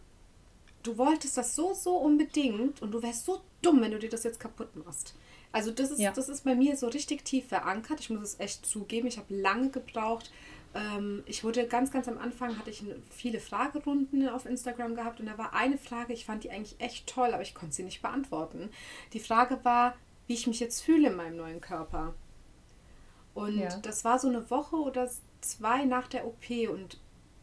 du wolltest das so, so unbedingt und du wärst so dumm, wenn du dir das jetzt kaputt machst. Also das ist, ja. das ist bei mir so richtig tief verankert. Ich muss es echt zugeben. Ich habe lange gebraucht. Ähm, ich wurde ganz, ganz am Anfang, hatte ich viele Fragerunden auf Instagram gehabt und da war eine Frage, ich fand die eigentlich echt toll, aber ich konnte sie nicht beantworten. Die Frage war, wie ich mich jetzt fühle in meinem neuen Körper. Und ja. das war so eine Woche oder zwei nach der OP und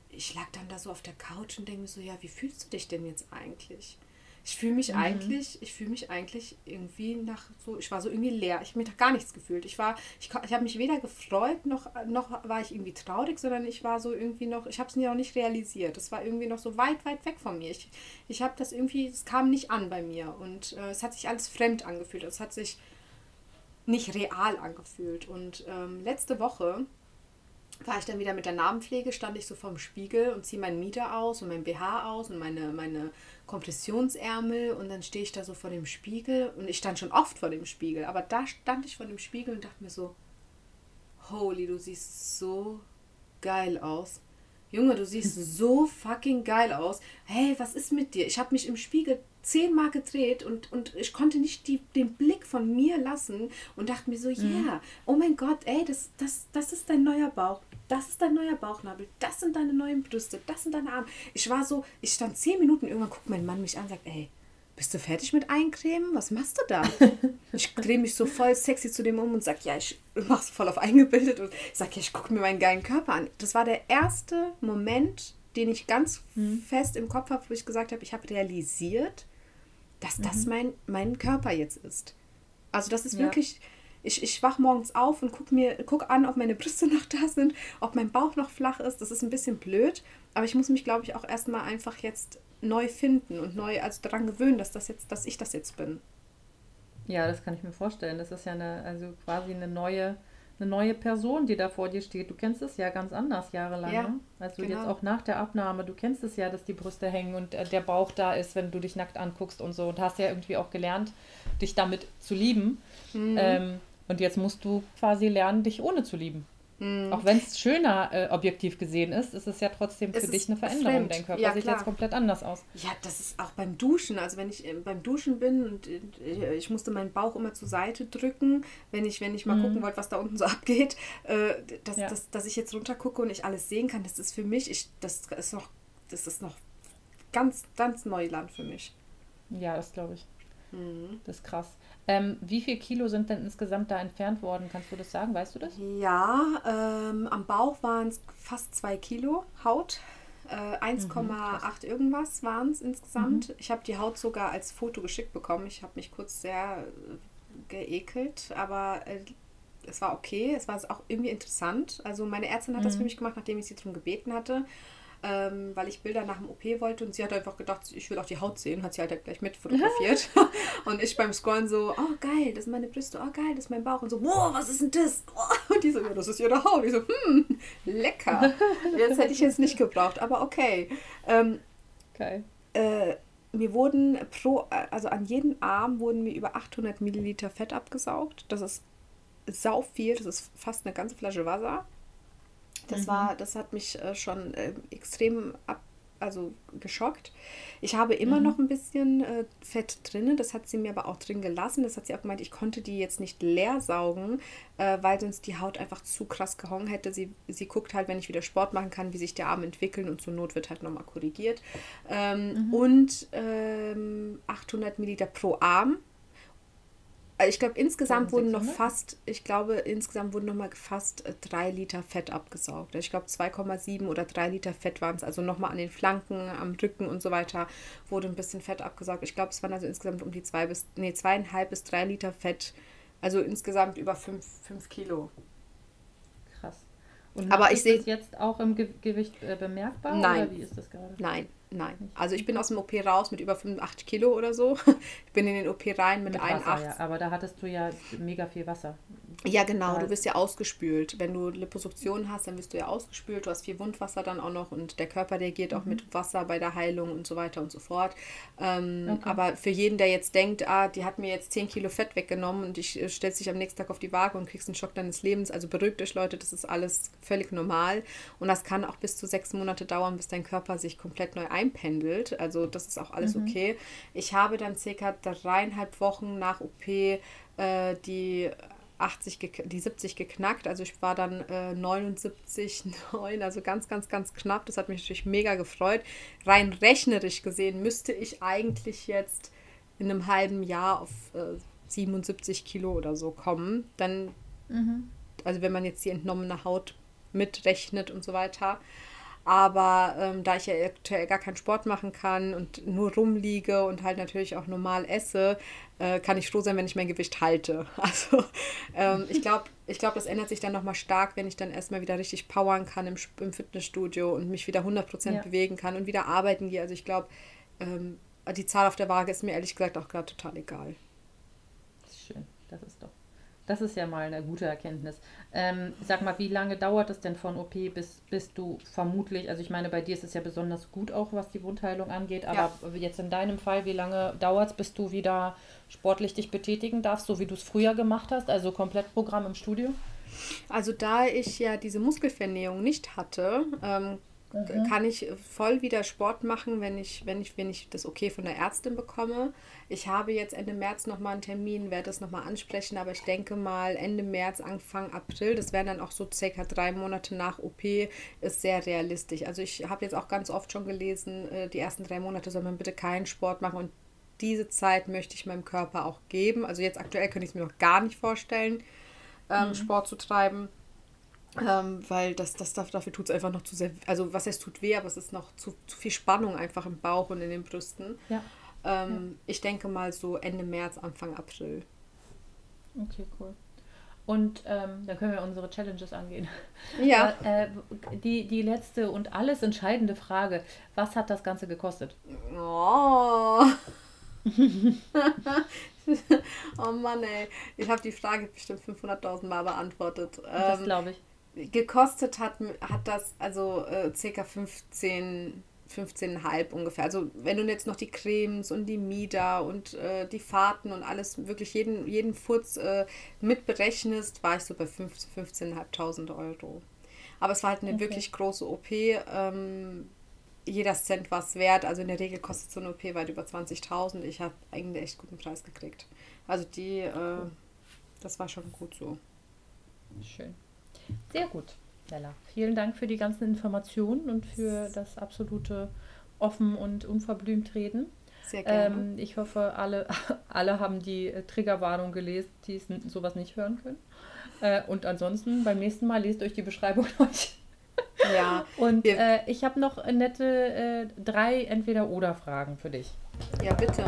ich lag dann da so auf der Couch und denke mir so, ja, wie fühlst du dich denn jetzt eigentlich? Ich fühle mich mhm. eigentlich, ich fühle mich eigentlich irgendwie nach so, ich war so irgendwie leer. Ich habe mir gar nichts gefühlt. Ich war, ich, ich habe mich weder gefreut, noch, noch war ich irgendwie traurig, sondern ich war so irgendwie noch, ich habe es mir auch nicht realisiert. Es war irgendwie noch so weit, weit weg von mir. Ich, ich habe das irgendwie, es kam nicht an bei mir und äh, es hat sich alles fremd angefühlt. Es hat sich nicht real angefühlt. Und ähm, letzte Woche war ich dann wieder mit der Narbenpflege, stand ich so vorm Spiegel und ziehe meinen Mieter aus und mein BH aus und meine, meine Kompressionsärmel und dann stehe ich da so vor dem Spiegel und ich stand schon oft vor dem Spiegel, aber da stand ich vor dem Spiegel und dachte mir so, holy, du siehst so geil aus. Junge, du siehst so fucking geil aus. Hey, was ist mit dir? Ich habe mich im Spiegel zehnmal gedreht und, und ich konnte nicht die, den Blick von mir lassen und dachte mir so, ja, mhm. yeah, oh mein Gott, ey, das, das, das ist dein neuer Bauch. Das ist dein neuer Bauchnabel. Das sind deine neuen Brüste. Das sind deine Arme. Ich war so, ich stand zehn Minuten, irgendwann guckt mein Mann mich an und sagt, ey, bist du fertig mit Eincremen? Was machst du da? ich drehe mich so voll sexy zu dem um und sage, ja, ich mach's voll auf eingebildet und sage, ja, ich gucke mir meinen geilen Körper an. Das war der erste Moment, den ich ganz mhm. fest im Kopf habe, wo ich gesagt habe, ich habe realisiert, dass das mhm. mein, mein Körper jetzt ist. Also das ist ja. wirklich, ich, ich wach morgens auf und gucke mir guck an, ob meine Brüste noch da sind, ob mein Bauch noch flach ist. Das ist ein bisschen blöd, aber ich muss mich, glaube ich, auch erstmal einfach jetzt neu finden und neu also daran gewöhnen, dass das jetzt, dass ich das jetzt bin. Ja, das kann ich mir vorstellen. Das ist ja eine, also quasi eine neue, eine neue Person, die da vor dir steht. Du kennst es ja ganz anders jahrelang. Ja, ne? Also genau. jetzt auch nach der Abnahme, du kennst es ja, dass die Brüste hängen und äh, der Bauch da ist, wenn du dich nackt anguckst und so. Und hast ja irgendwie auch gelernt, dich damit zu lieben. Mhm. Ähm, und jetzt musst du quasi lernen, dich ohne zu lieben. Mhm. Auch wenn es schöner äh, objektiv gesehen ist, ist es ja trotzdem für es dich eine Veränderung. Fremd. Dein Körper ja, sieht jetzt komplett anders aus. Ja, das ist auch beim Duschen. Also wenn ich äh, beim Duschen bin und äh, ich musste meinen Bauch immer zur Seite drücken, wenn ich, wenn ich mal mhm. gucken wollte, was da unten so abgeht, äh, dass, ja. dass, dass ich jetzt runter gucke und ich alles sehen kann, das ist für mich, ich, das ist noch, das ist noch ganz, ganz Neuland für mich. Ja, das glaube ich. Mhm. Das ist krass. Ähm, wie viel Kilo sind denn insgesamt da entfernt worden? Kannst du das sagen? Weißt du das? Ja, ähm, am Bauch waren es fast zwei Kilo Haut. Äh, 1,8 mhm, irgendwas waren es insgesamt. Mhm. Ich habe die Haut sogar als Foto geschickt bekommen. Ich habe mich kurz sehr äh, geekelt, aber äh, es war okay. Es war auch irgendwie interessant. Also meine Ärztin hat mhm. das für mich gemacht, nachdem ich sie darum gebeten hatte ähm, weil ich Bilder nach dem OP wollte und sie hat einfach gedacht, ich will auch die Haut sehen, hat sie halt gleich mit fotografiert. und ich beim Scrollen so, oh geil, das sind meine Brüste, oh geil, das ist mein Bauch und so, wow, was ist denn das? Und die so, ja, das ist ihre Haut. Ich so, hm, lecker. Jetzt hätte ich jetzt nicht gebraucht, aber okay. Ähm, geil. Äh, mir wurden pro, also an jedem Arm wurden mir über 800 Milliliter Fett abgesaugt. Das ist sau viel, das ist fast eine ganze Flasche Wasser. Das mhm. war, das hat mich äh, schon äh, extrem ab, also geschockt. Ich habe immer mhm. noch ein bisschen äh, Fett drin, das hat sie mir aber auch drin gelassen. Das hat sie auch gemeint, ich konnte die jetzt nicht leer saugen, äh, weil sonst die Haut einfach zu krass gehongen hätte. Sie, sie guckt halt, wenn ich wieder Sport machen kann, wie sich der Arm entwickelt und zur Not wird halt nochmal korrigiert. Ähm, mhm. Und ähm, 800 Milliliter pro Arm ich glaube, insgesamt wurden noch fast, ich glaube, insgesamt wurden noch mal fast äh, drei Liter Fett abgesaugt. Also ich glaube, 2,7 oder 3 Liter Fett waren es. Also nochmal an den Flanken, am Rücken und so weiter wurde ein bisschen Fett abgesaugt. Ich glaube, es waren also insgesamt um die zwei bis, nee, zweieinhalb bis drei Liter Fett. Also insgesamt über 5 Kilo. Krass. Und Aber ich sehe jetzt auch im Ge Gewicht äh, bemerkbar? Nein. Oder wie ist das gerade? Nein, Nein. Also ich bin aus dem OP raus mit über 85 Kilo oder so. Ich bin in den OP rein mit, mit 81. Ja. Aber da hattest du ja mega viel Wasser. Ja, genau. Du wirst ja ausgespült. Wenn du Liposuktion hast, dann wirst du ja ausgespült. Du hast viel Wundwasser dann auch noch und der Körper reagiert mhm. auch mit Wasser bei der Heilung und so weiter und so fort. Ähm, okay. Aber für jeden, der jetzt denkt, ah, die hat mir jetzt 10 Kilo Fett weggenommen und ich äh, stellst dich am nächsten Tag auf die Waage und kriegst einen Schock deines Lebens. Also beruhigt euch, Leute, das ist alles völlig normal. Und das kann auch bis zu sechs Monate dauern, bis dein Körper sich komplett neu einpendelt. Also das ist auch alles mhm. okay. Ich habe dann circa dreieinhalb Wochen nach OP äh, die 80, die 70 geknackt. Also ich war dann äh, 79, 9, also ganz, ganz, ganz knapp. Das hat mich natürlich mega gefreut. Rein rechnerisch gesehen müsste ich eigentlich jetzt in einem halben Jahr auf äh, 77 Kilo oder so kommen. Dann, mhm. also wenn man jetzt die entnommene Haut mitrechnet und so weiter. Aber ähm, da ich ja aktuell gar keinen Sport machen kann und nur rumliege und halt natürlich auch normal esse, äh, kann ich froh sein, wenn ich mein Gewicht halte. Also ähm, ich glaube, ich glaub, das ändert sich dann nochmal stark, wenn ich dann erstmal wieder richtig powern kann im, im Fitnessstudio und mich wieder 100% ja. bewegen kann und wieder arbeiten gehe. Also ich glaube, ähm, die Zahl auf der Waage ist mir ehrlich gesagt auch gerade total egal. Das ist ja mal eine gute Erkenntnis. Ähm, sag mal, wie lange dauert es denn von OP bis, bis du vermutlich, also ich meine, bei dir ist es ja besonders gut auch, was die Wundheilung angeht, aber ja. jetzt in deinem Fall, wie lange dauert es, bis du wieder sportlich dich betätigen darfst, so wie du es früher gemacht hast, also Komplettprogramm im Studio? Also da ich ja diese Muskelvernähung nicht hatte, ähm, mhm. kann ich voll wieder Sport machen, wenn ich, wenn ich, wenn ich das okay von der Ärztin bekomme. Ich habe jetzt Ende März nochmal einen Termin, werde das nochmal ansprechen, aber ich denke mal Ende März, Anfang April, das wären dann auch so circa drei Monate nach OP, ist sehr realistisch. Also ich habe jetzt auch ganz oft schon gelesen, äh, die ersten drei Monate soll man bitte keinen Sport machen und diese Zeit möchte ich meinem Körper auch geben. Also jetzt aktuell könnte ich es mir noch gar nicht vorstellen, ähm, mhm. Sport zu treiben. Ähm, weil das, das dafür tut es einfach noch zu sehr, also was heißt tut weh, aber es ist noch zu, zu viel Spannung einfach im Bauch und in den Brüsten. Ja. Ähm, ja. Ich denke mal so Ende März, Anfang April. Okay, cool. Und ähm, dann können wir unsere Challenges angehen. Ja. äh, die, die letzte und alles entscheidende Frage: Was hat das Ganze gekostet? Oh. oh Mann, ey. Ich habe die Frage bestimmt 500.000 Mal beantwortet. Das ähm, glaube ich gekostet hat, hat das also äh, ca. 15, 15,5 ungefähr. Also wenn du jetzt noch die Cremes und die Mieder und äh, die Fahrten und alles, wirklich jeden, jeden Furz äh, mitberechnest, war ich so bei 15.500 Euro. Aber es war halt eine okay. wirklich große OP. Ähm, jeder Cent war es wert. Also in der Regel kostet so eine OP weit über 20.000. Ich habe eigentlich einen echt guten Preis gekriegt. Also die, äh, das war schon gut so. Schön. Sehr gut, Lella. Vielen Dank für die ganzen Informationen und für das absolute offen und unverblümt reden. Sehr gerne. Ähm, ich hoffe, alle, alle haben die äh, Triggerwarnung gelesen, die sowas nicht hören können. Äh, und ansonsten beim nächsten Mal lest euch die Beschreibung durch. Ja. Und äh, ich habe noch nette äh, drei Entweder-Oder-Fragen für dich. Ja, bitte.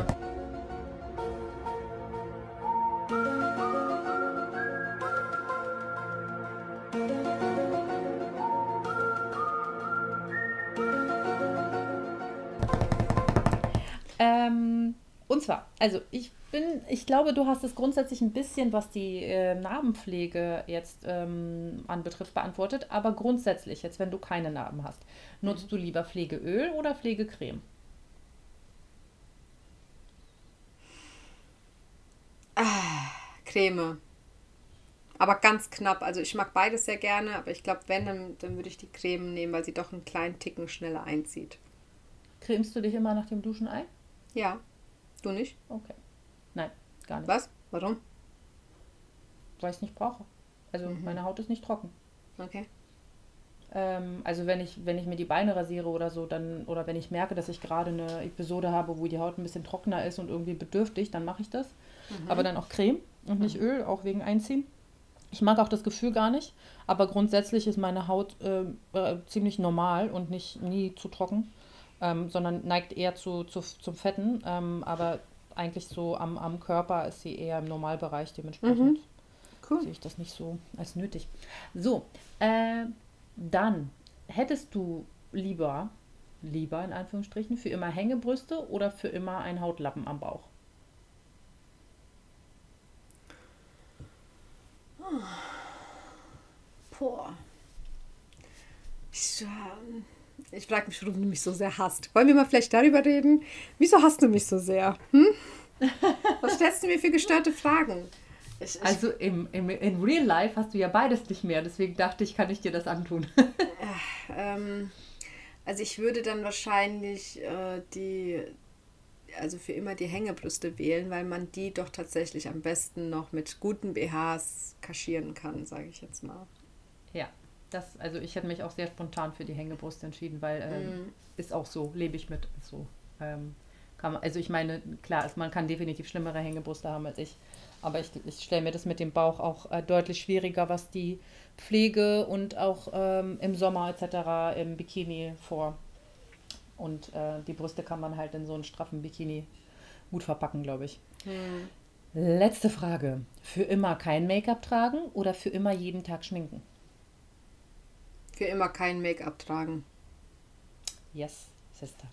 Also ich bin, ich glaube, du hast es grundsätzlich ein bisschen, was die äh, Narbenpflege jetzt ähm, anbetrifft, beantwortet. Aber grundsätzlich, jetzt wenn du keine Narben hast, nutzt mhm. du lieber Pflegeöl oder Pflegecreme? Ah, Creme. Aber ganz knapp. Also ich mag beides sehr gerne, aber ich glaube, wenn, dann, dann würde ich die Creme nehmen, weil sie doch einen kleinen Ticken schneller einzieht. Cremst du dich immer nach dem Duschen ein? Ja. Du nicht? Okay. Nein, gar nicht. Was? Warum? Weil ich es nicht brauche. Also mhm. meine Haut ist nicht trocken. Okay. Ähm, also wenn ich, wenn ich mir die Beine rasiere oder so, dann, oder wenn ich merke, dass ich gerade eine Episode habe, wo die Haut ein bisschen trockener ist und irgendwie bedürftig, dann mache ich das. Mhm. Aber dann auch Creme und nicht mhm. Öl, auch wegen Einziehen. Ich mag auch das Gefühl gar nicht, aber grundsätzlich ist meine Haut äh, äh, ziemlich normal und nicht nie zu trocken ähm, sondern neigt eher zu, zu, zum Fetten, ähm, aber eigentlich so am, am Körper ist sie eher im Normalbereich, dementsprechend mhm. cool. sehe ich das nicht so als nötig. So, äh, dann hättest du lieber, lieber in Anführungsstrichen, für immer Hängebrüste oder für immer ein Hautlappen am Bauch? Boah. Ich, ähm ich frage mich, warum du mich so sehr hasst. Wollen wir mal vielleicht darüber reden? Wieso hasst du mich so sehr? Hm? Was stellst du mir für gestörte Fragen? Ich, ich also im, im, in Real Life hast du ja beides nicht mehr, deswegen dachte ich, kann ich dir das antun. ähm, also ich würde dann wahrscheinlich äh, die, also für immer die Hängebrüste wählen, weil man die doch tatsächlich am besten noch mit guten BHs kaschieren kann, sage ich jetzt mal. Ja, das, also ich hätte mich auch sehr spontan für die Hängebrust entschieden, weil ähm, mm. ist auch so, lebe ich mit. So, ähm, man, also ich meine, klar, ist, man kann definitiv schlimmere Hängebrüste haben als ich. Aber ich, ich stelle mir das mit dem Bauch auch äh, deutlich schwieriger, was die Pflege und auch ähm, im Sommer etc. im Bikini vor. Und äh, die Brüste kann man halt in so einen straffen Bikini gut verpacken, glaube ich. Mm. Letzte Frage. Für immer kein Make-up tragen oder für immer jeden Tag schminken? Für immer kein Make-up tragen. Yes, Sister.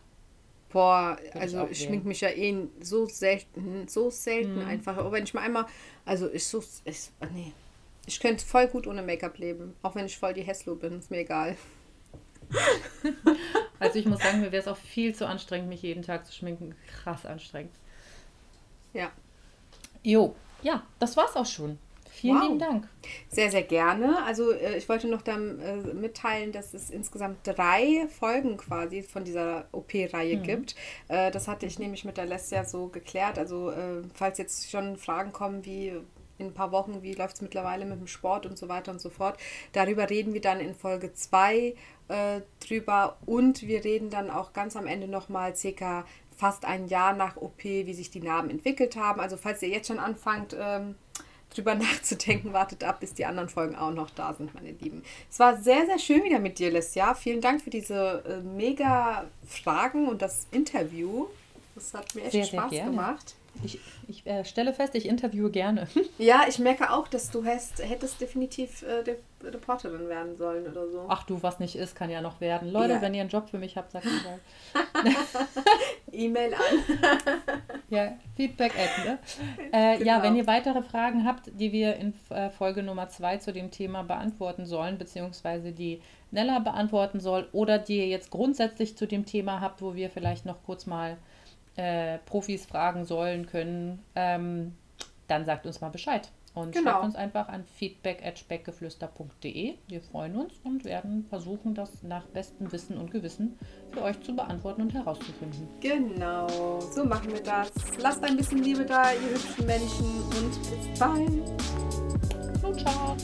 Boah, Würde also ich, ich schmink mich ja eh so selten, so selten mhm. einfach. Aber wenn ich mal einmal, also ich so, ich, nee, ich könnte voll gut ohne Make-up leben, auch wenn ich voll die Hesslo bin, ist mir egal. also ich muss sagen, mir wäre es auch viel zu anstrengend, mich jeden Tag zu schminken. Krass anstrengend. Ja. Jo, ja, das war's auch schon. Vielen wow. lieben Dank. Sehr, sehr gerne. Also äh, ich wollte noch dann äh, mitteilen, dass es insgesamt drei Folgen quasi von dieser OP-Reihe mhm. gibt. Äh, das hatte ich nämlich mit der Lesja so geklärt. Also äh, falls jetzt schon Fragen kommen wie in ein paar Wochen, wie läuft es mittlerweile mit dem Sport und so weiter und so fort. Darüber reden wir dann in Folge 2 äh, drüber und wir reden dann auch ganz am Ende nochmal circa fast ein Jahr nach OP, wie sich die Narben entwickelt haben. Also falls ihr jetzt schon anfangt, ähm, drüber nachzudenken, wartet ab, bis die anderen Folgen auch noch da sind, meine Lieben. Es war sehr, sehr schön wieder mit dir, Lesja. Vielen Dank für diese äh, mega Fragen und das Interview. Das hat mir echt sehr, Spaß sehr gemacht. Ich, ich äh, stelle fest, ich interviewe gerne. Ja, ich merke auch, dass du hast, hättest definitiv äh, Reporterin werden sollen oder so. Ach du, was nicht ist, kann ja noch werden. Leute, ja. wenn ihr einen Job für mich habt, sagt mal. E-Mail an. ja, Feedback at, ne? Äh, genau. Ja, wenn ihr weitere Fragen habt, die wir in äh, Folge Nummer 2 zu dem Thema beantworten sollen, beziehungsweise die Nella beantworten soll, oder die ihr jetzt grundsätzlich zu dem Thema habt, wo wir vielleicht noch kurz mal äh, Profis fragen sollen, können, ähm, dann sagt uns mal Bescheid. Und genau. schreibt uns einfach an feedback.speckgeflüster.de. Wir freuen uns und werden versuchen, das nach bestem Wissen und Gewissen für euch zu beantworten und herauszufinden. Genau, so machen wir das. Lasst ein bisschen Liebe da, ihr hübschen Menschen und bis bald. Ciao, ciao.